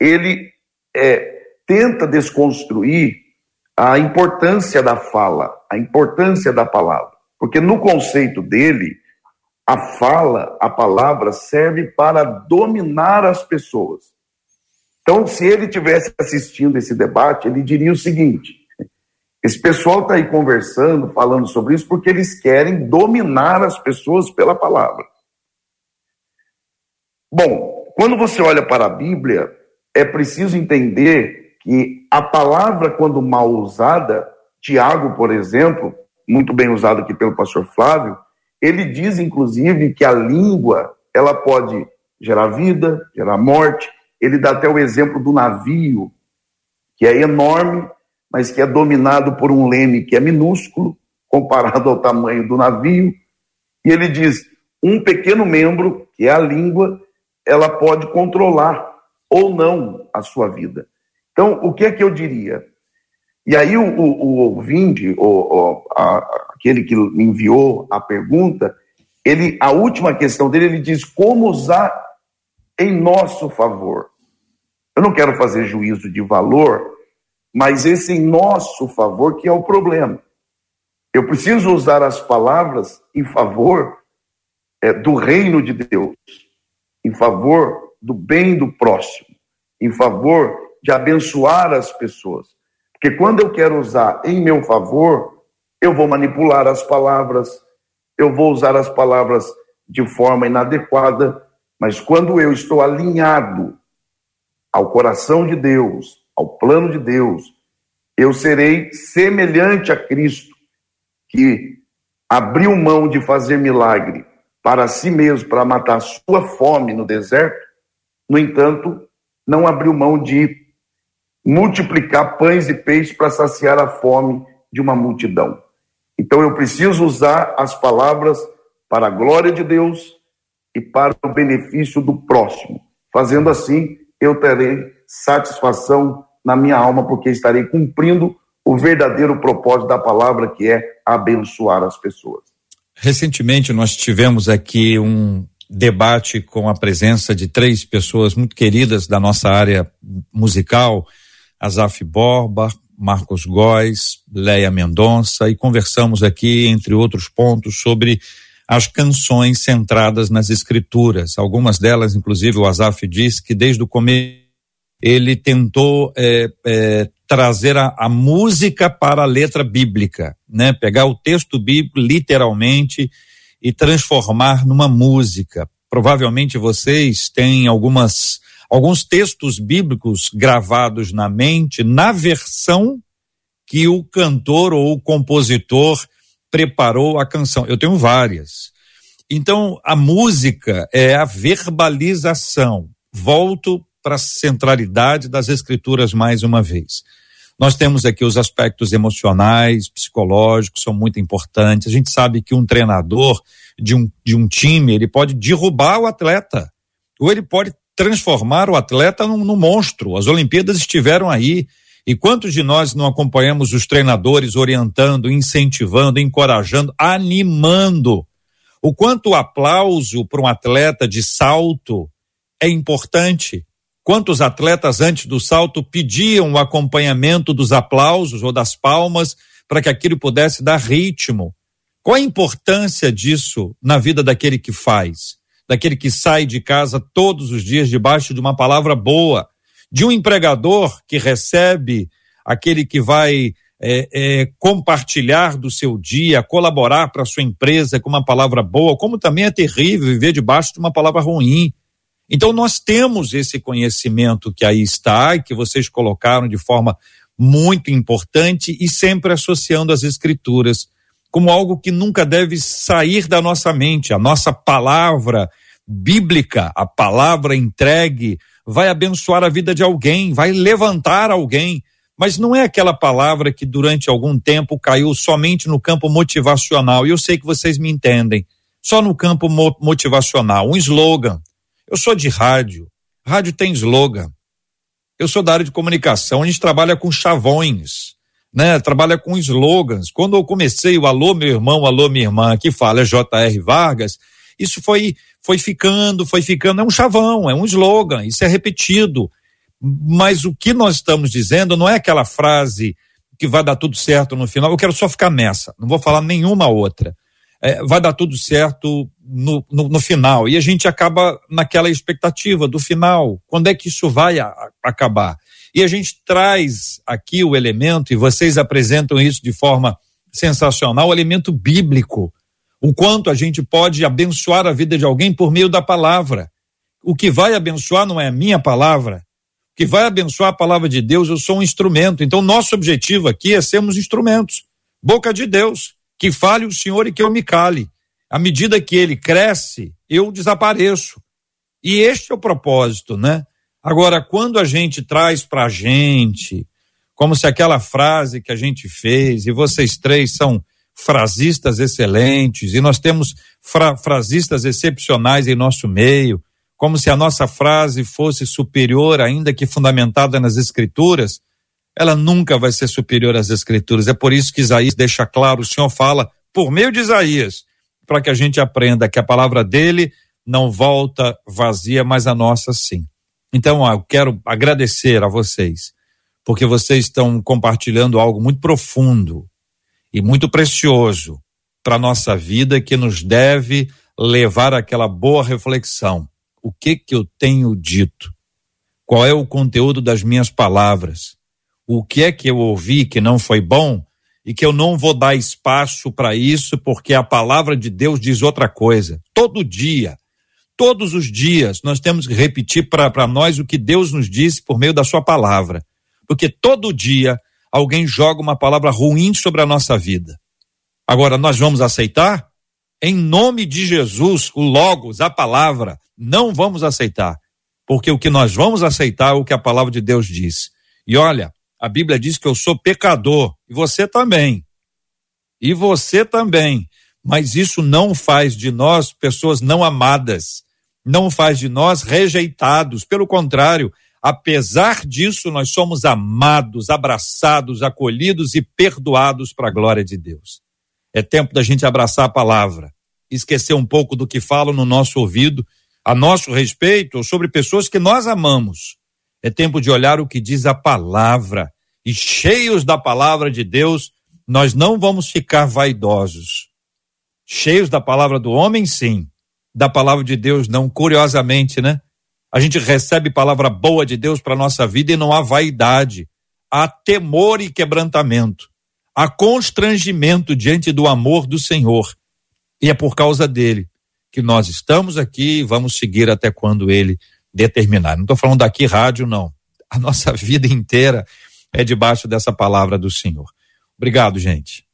ele é, tenta desconstruir a importância da fala, a importância da palavra. Porque no conceito dele, a fala, a palavra, serve para dominar as pessoas. Então, se ele tivesse assistindo esse debate, ele diria o seguinte: esse pessoal está aí conversando, falando sobre isso, porque eles querem dominar as pessoas pela palavra. Bom, quando você olha para a Bíblia, é preciso entender que a palavra, quando mal usada, Tiago, por exemplo, muito bem usado aqui pelo pastor Flávio, ele diz, inclusive, que a língua ela pode gerar vida, gerar morte. Ele dá até o exemplo do navio, que é enorme, mas que é dominado por um leme que é minúsculo, comparado ao tamanho do navio. E ele diz: um pequeno membro, que é a língua, ela pode controlar ou não a sua vida. Então, o que é que eu diria? E aí o, o, o ouvinte, o, a, aquele que enviou a pergunta, ele, a última questão dele, ele diz como usar em nosso favor. Eu não quero fazer juízo de valor, mas esse em nosso favor que é o problema. Eu preciso usar as palavras em favor é, do reino de Deus, em favor do bem do próximo, em favor de abençoar as pessoas. Porque quando eu quero usar em meu favor, eu vou manipular as palavras, eu vou usar as palavras de forma inadequada, mas quando eu estou alinhado ao coração de Deus, ao plano de Deus, eu serei semelhante a Cristo, que abriu mão de fazer milagre para si mesmo, para matar sua fome no deserto, no entanto, não abriu mão de multiplicar pães e peixes para saciar a fome de uma multidão. Então eu preciso usar as palavras para a glória de Deus e para o benefício do próximo. Fazendo assim, eu terei satisfação na minha alma, porque estarei cumprindo o verdadeiro propósito da palavra, que é abençoar as pessoas. Recentemente nós tivemos aqui um debate com a presença de três pessoas muito queridas da nossa área musical, Azaf Borba, Marcos Góes, Leia Mendonça e conversamos aqui, entre outros pontos, sobre as canções centradas nas escrituras. Algumas delas, inclusive, o Azaf disse que desde o começo ele tentou é, é, trazer a, a, música para a letra bíblica, né? Pegar o texto bíblico literalmente e transformar numa música. Provavelmente vocês têm algumas alguns textos bíblicos gravados na mente na versão que o cantor ou o compositor preparou a canção. Eu tenho várias. Então, a música é a verbalização. Volto para a centralidade das escrituras mais uma vez. Nós temos aqui os aspectos emocionais, psicológicos, são muito importantes. A gente sabe que um treinador de um, de um time, ele pode derrubar o atleta, ou ele pode transformar o atleta num, num monstro. As Olimpíadas estiveram aí. E quantos de nós não acompanhamos os treinadores orientando, incentivando, encorajando, animando? O quanto o aplauso para um atleta de salto é importante. Quantos atletas antes do salto pediam o acompanhamento dos aplausos ou das palmas para que aquilo pudesse dar ritmo? Qual a importância disso na vida daquele que faz? Daquele que sai de casa todos os dias debaixo de uma palavra boa, de um empregador que recebe aquele que vai é, é, compartilhar do seu dia, colaborar para a sua empresa com uma palavra boa, como também é terrível viver debaixo de uma palavra ruim. Então, nós temos esse conhecimento que aí está e que vocês colocaram de forma muito importante e sempre associando as escrituras como algo que nunca deve sair da nossa mente. A nossa palavra bíblica, a palavra entregue, vai abençoar a vida de alguém, vai levantar alguém. Mas não é aquela palavra que durante algum tempo caiu somente no campo motivacional. E eu sei que vocês me entendem. Só no campo motivacional, um slogan, eu sou de rádio. Rádio tem slogan. Eu sou da área de comunicação. A gente trabalha com chavões, né? Trabalha com slogans. Quando eu comecei o Alô, meu irmão, Alô, minha irmã, que fala é J.R. Vargas, isso foi, foi ficando, foi ficando. É um chavão, é um slogan. Isso é repetido. Mas o que nós estamos dizendo não é aquela frase que vai dar tudo certo no final. Eu quero só ficar nessa. Não vou falar nenhuma outra é, vai dar tudo certo no, no, no, final. E a gente acaba naquela expectativa do final. Quando é que isso vai a, a acabar? E a gente traz aqui o elemento, e vocês apresentam isso de forma sensacional, o elemento bíblico. O quanto a gente pode abençoar a vida de alguém por meio da palavra. O que vai abençoar não é a minha palavra. O que vai abençoar a palavra de Deus, eu sou um instrumento. Então, nosso objetivo aqui é sermos instrumentos. Boca de Deus que fale o Senhor e que eu me cale. À medida que ele cresce, eu desapareço. E este é o propósito, né? Agora, quando a gente traz para a gente, como se aquela frase que a gente fez, e vocês três são frasistas excelentes, e nós temos fra frasistas excepcionais em nosso meio, como se a nossa frase fosse superior, ainda que fundamentada nas Escrituras, ela nunca vai ser superior às escrituras. É por isso que Isaías deixa claro, o Senhor fala por meio de Isaías, para que a gente aprenda que a palavra dele não volta vazia, mas a nossa sim. Então, eu quero agradecer a vocês, porque vocês estão compartilhando algo muito profundo e muito precioso para a nossa vida que nos deve levar àquela boa reflexão. O que que eu tenho dito? Qual é o conteúdo das minhas palavras? O que é que eu ouvi que não foi bom e que eu não vou dar espaço para isso porque a palavra de Deus diz outra coisa. Todo dia, todos os dias, nós temos que repetir para nós o que Deus nos disse por meio da sua palavra. Porque todo dia alguém joga uma palavra ruim sobre a nossa vida. Agora, nós vamos aceitar? Em nome de Jesus, o Logos, a palavra, não vamos aceitar. Porque o que nós vamos aceitar é o que a palavra de Deus diz. E olha, a Bíblia diz que eu sou pecador, e você também. E você também. Mas isso não faz de nós pessoas não amadas, não faz de nós rejeitados. Pelo contrário, apesar disso, nós somos amados, abraçados, acolhidos e perdoados para a glória de Deus. É tempo da gente abraçar a palavra, esquecer um pouco do que falam no nosso ouvido, a nosso respeito, ou sobre pessoas que nós amamos é tempo de olhar o que diz a palavra. E cheios da palavra de Deus, nós não vamos ficar vaidosos. Cheios da palavra do homem, sim. Da palavra de Deus, não. Curiosamente, né? A gente recebe palavra boa de Deus para nossa vida e não há vaidade, há temor e quebrantamento, há constrangimento diante do amor do Senhor. E é por causa dele que nós estamos aqui e vamos seguir até quando ele determinar. Não estou falando daqui rádio, não. A nossa vida inteira é debaixo dessa palavra do Senhor. Obrigado, gente.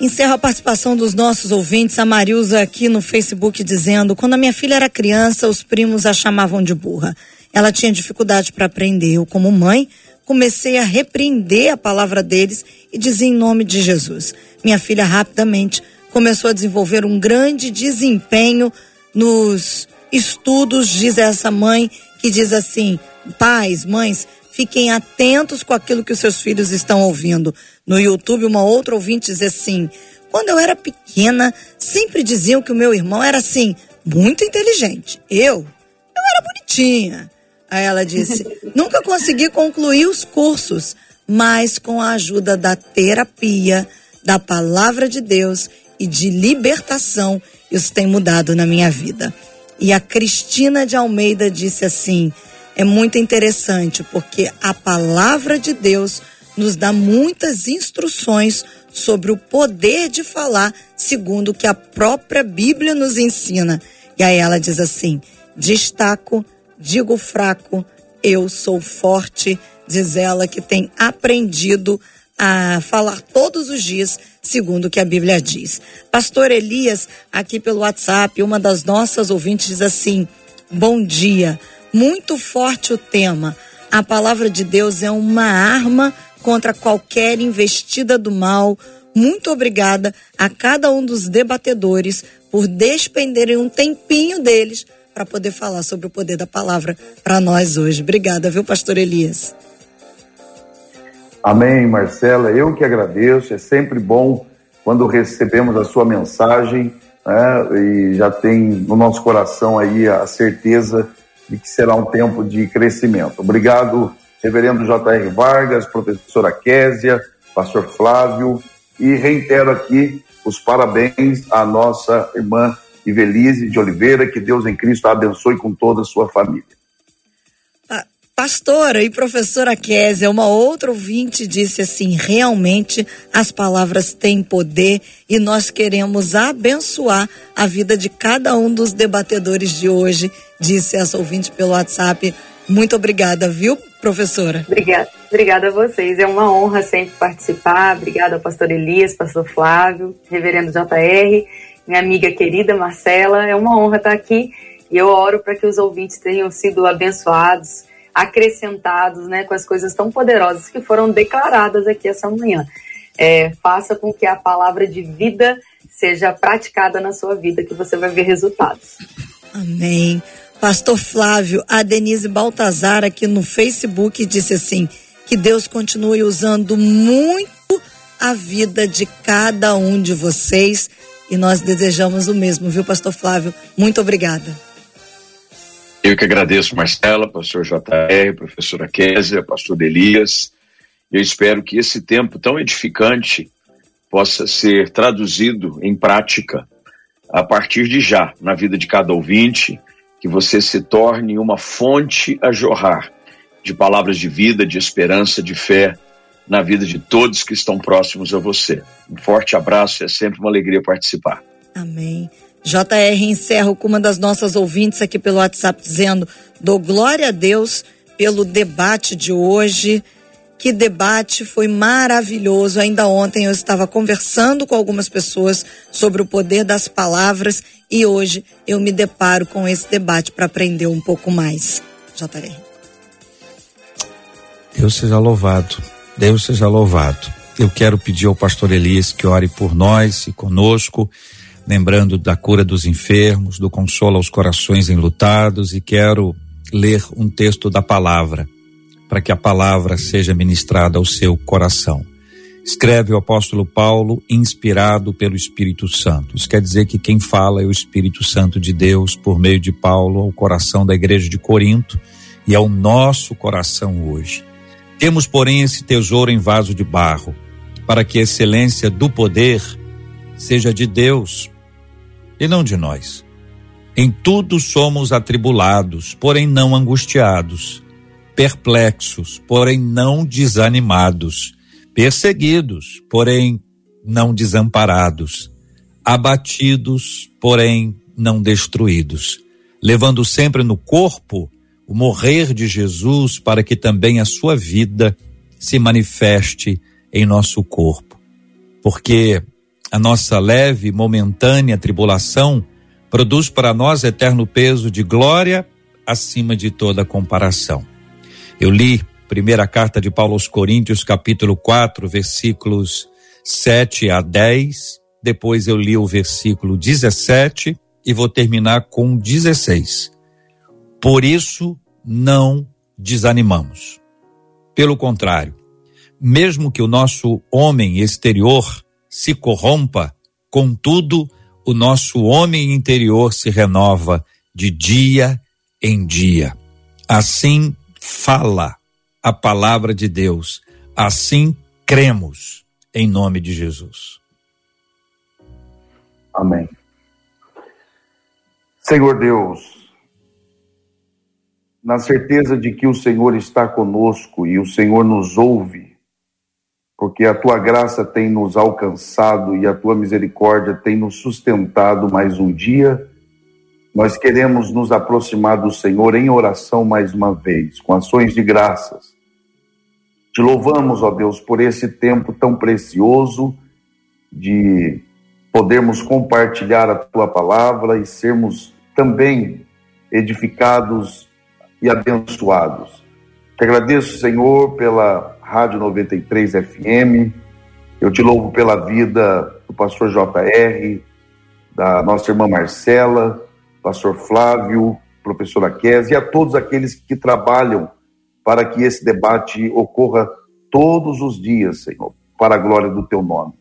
Encerro a participação dos nossos ouvintes, a Marilza aqui no Facebook dizendo: quando a minha filha era criança, os primos a chamavam de burra. Ela tinha dificuldade para aprender. Eu, como mãe, comecei a repreender a palavra deles e dizia em nome de Jesus. Minha filha rapidamente começou a desenvolver um grande desempenho nos estudos, diz essa mãe, que diz assim: pais, mães, Fiquem atentos com aquilo que os seus filhos estão ouvindo. No YouTube, uma outra ouvinte diz assim: Quando eu era pequena, sempre diziam que o meu irmão era assim, muito inteligente. Eu? Eu era bonitinha. Aí ela disse: Nunca consegui concluir os cursos, mas com a ajuda da terapia, da palavra de Deus e de libertação, isso tem mudado na minha vida. E a Cristina de Almeida disse assim: é muito interessante porque a palavra de Deus nos dá muitas instruções sobre o poder de falar, segundo o que a própria Bíblia nos ensina. E aí ela diz assim: destaco, digo fraco, eu sou forte, diz ela que tem aprendido a falar todos os dias, segundo o que a Bíblia diz. Pastor Elias, aqui pelo WhatsApp, uma das nossas ouvintes diz assim: Bom dia. Muito forte o tema. A palavra de Deus é uma arma contra qualquer investida do mal. Muito obrigada a cada um dos debatedores por despenderem um tempinho deles para poder falar sobre o poder da palavra para nós hoje. Obrigada, viu, pastor Elias? Amém, Marcela. Eu que agradeço. É sempre bom quando recebemos a sua mensagem né, e já tem no nosso coração aí a certeza de que será um tempo de crescimento. Obrigado, reverendo J.R. Vargas, professora Késia, pastor Flávio, e reitero aqui os parabéns à nossa irmã Ivelise de Oliveira, que Deus em Cristo a abençoe com toda a sua família. Pastora e professora Késia, uma outra ouvinte disse assim: realmente as palavras têm poder e nós queremos abençoar a vida de cada um dos debatedores de hoje, disse essa ouvinte pelo WhatsApp. Muito obrigada, viu, professora? Obrigada, obrigada a vocês. É uma honra sempre participar. Obrigada pastor Elias, pastor Flávio, reverendo JR, minha amiga querida Marcela. É uma honra estar aqui e eu oro para que os ouvintes tenham sido abençoados acrescentados né, com as coisas tão poderosas que foram declaradas aqui essa manhã. É, faça com que a palavra de vida seja praticada na sua vida, que você vai ver resultados. Amém. Pastor Flávio, a Denise Baltazar aqui no Facebook disse assim: que Deus continue usando muito a vida de cada um de vocês e nós desejamos o mesmo, viu, Pastor Flávio? Muito obrigada. Eu que agradeço, Marcela, pastor JR, professora Kézia, pastor Elias. Eu espero que esse tempo tão edificante possa ser traduzido em prática a partir de já, na vida de cada ouvinte, que você se torne uma fonte a jorrar de palavras de vida, de esperança, de fé na vida de todos que estão próximos a você. Um forte abraço, é sempre uma alegria participar. Amém. JR encerra com uma das nossas ouvintes aqui pelo WhatsApp dizendo: dou glória a Deus pelo debate de hoje. Que debate foi maravilhoso. Ainda ontem eu estava conversando com algumas pessoas sobre o poder das palavras e hoje eu me deparo com esse debate para aprender um pouco mais. JR. Deus seja louvado. Deus seja louvado. Eu quero pedir ao pastor Elias que ore por nós e conosco lembrando da cura dos enfermos, do consolo aos corações enlutados e quero ler um texto da palavra, para que a palavra seja ministrada ao seu coração. Escreve o apóstolo Paulo, inspirado pelo Espírito Santo. Isso quer dizer que quem fala é o Espírito Santo de Deus por meio de Paulo ao coração da igreja de Corinto e ao nosso coração hoje. Temos, porém, esse tesouro em vaso de barro, para que a excelência do poder seja de Deus e não de nós. Em tudo somos atribulados, porém não angustiados, perplexos, porém não desanimados, perseguidos, porém não desamparados, abatidos, porém não destruídos, levando sempre no corpo o morrer de Jesus para que também a sua vida se manifeste em nosso corpo. Porque a nossa leve, momentânea tribulação produz para nós eterno peso de glória acima de toda comparação. Eu li primeira carta de Paulo aos Coríntios, capítulo 4, versículos 7 a 10. Depois eu li o versículo 17 e vou terminar com 16. Por isso não desanimamos. Pelo contrário, mesmo que o nosso homem exterior se corrompa, contudo, o nosso homem interior se renova de dia em dia. Assim fala a palavra de Deus, assim cremos em nome de Jesus. Amém. Senhor Deus, na certeza de que o Senhor está conosco e o Senhor nos ouve, porque a tua graça tem nos alcançado e a tua misericórdia tem nos sustentado mais um dia, nós queremos nos aproximar do Senhor em oração mais uma vez, com ações de graças. Te louvamos, ó Deus, por esse tempo tão precioso de podermos compartilhar a tua palavra e sermos também edificados e abençoados. Te agradeço, Senhor, pela Rádio 93 FM. Eu te louvo pela vida do pastor JR, da nossa irmã Marcela, pastor Flávio, professora Kes e a todos aqueles que trabalham para que esse debate ocorra todos os dias, Senhor, para a glória do teu nome.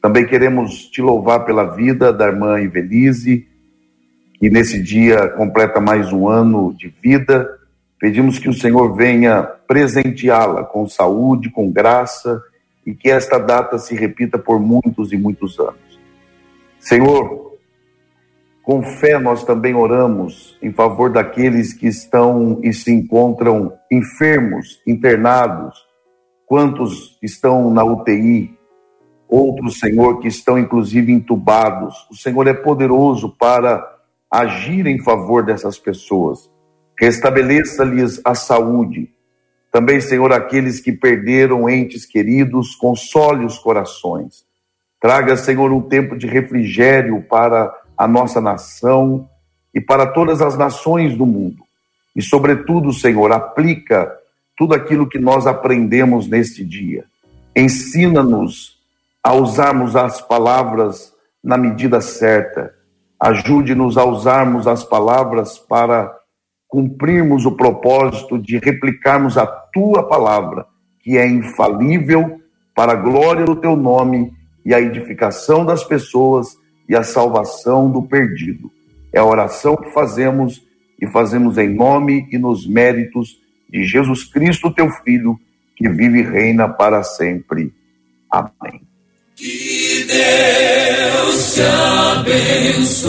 Também queremos te louvar pela vida da irmã Ivelise, que nesse dia completa mais um ano de vida. Pedimos que o Senhor venha presenteá-la com saúde, com graça e que esta data se repita por muitos e muitos anos. Senhor, com fé nós também oramos em favor daqueles que estão e se encontram enfermos, internados, quantos estão na UTI, outros, Senhor, que estão inclusive entubados. O Senhor é poderoso para agir em favor dessas pessoas. Restabeleça-lhes a saúde. Também, Senhor, aqueles que perderam entes queridos, console os corações. Traga, Senhor, um tempo de refrigério para a nossa nação e para todas as nações do mundo. E, sobretudo, Senhor, aplica tudo aquilo que nós aprendemos neste dia. Ensina-nos a usarmos as palavras na medida certa Ajude-nos a usarmos as palavras para cumprirmos o propósito de replicarmos a tua palavra, que é infalível para a glória do teu nome e a edificação das pessoas e a salvação do perdido. É a oração que fazemos e fazemos em nome e nos méritos de Jesus Cristo, teu Filho, que vive e reina para sempre. Amém. Que Deus te abençoe.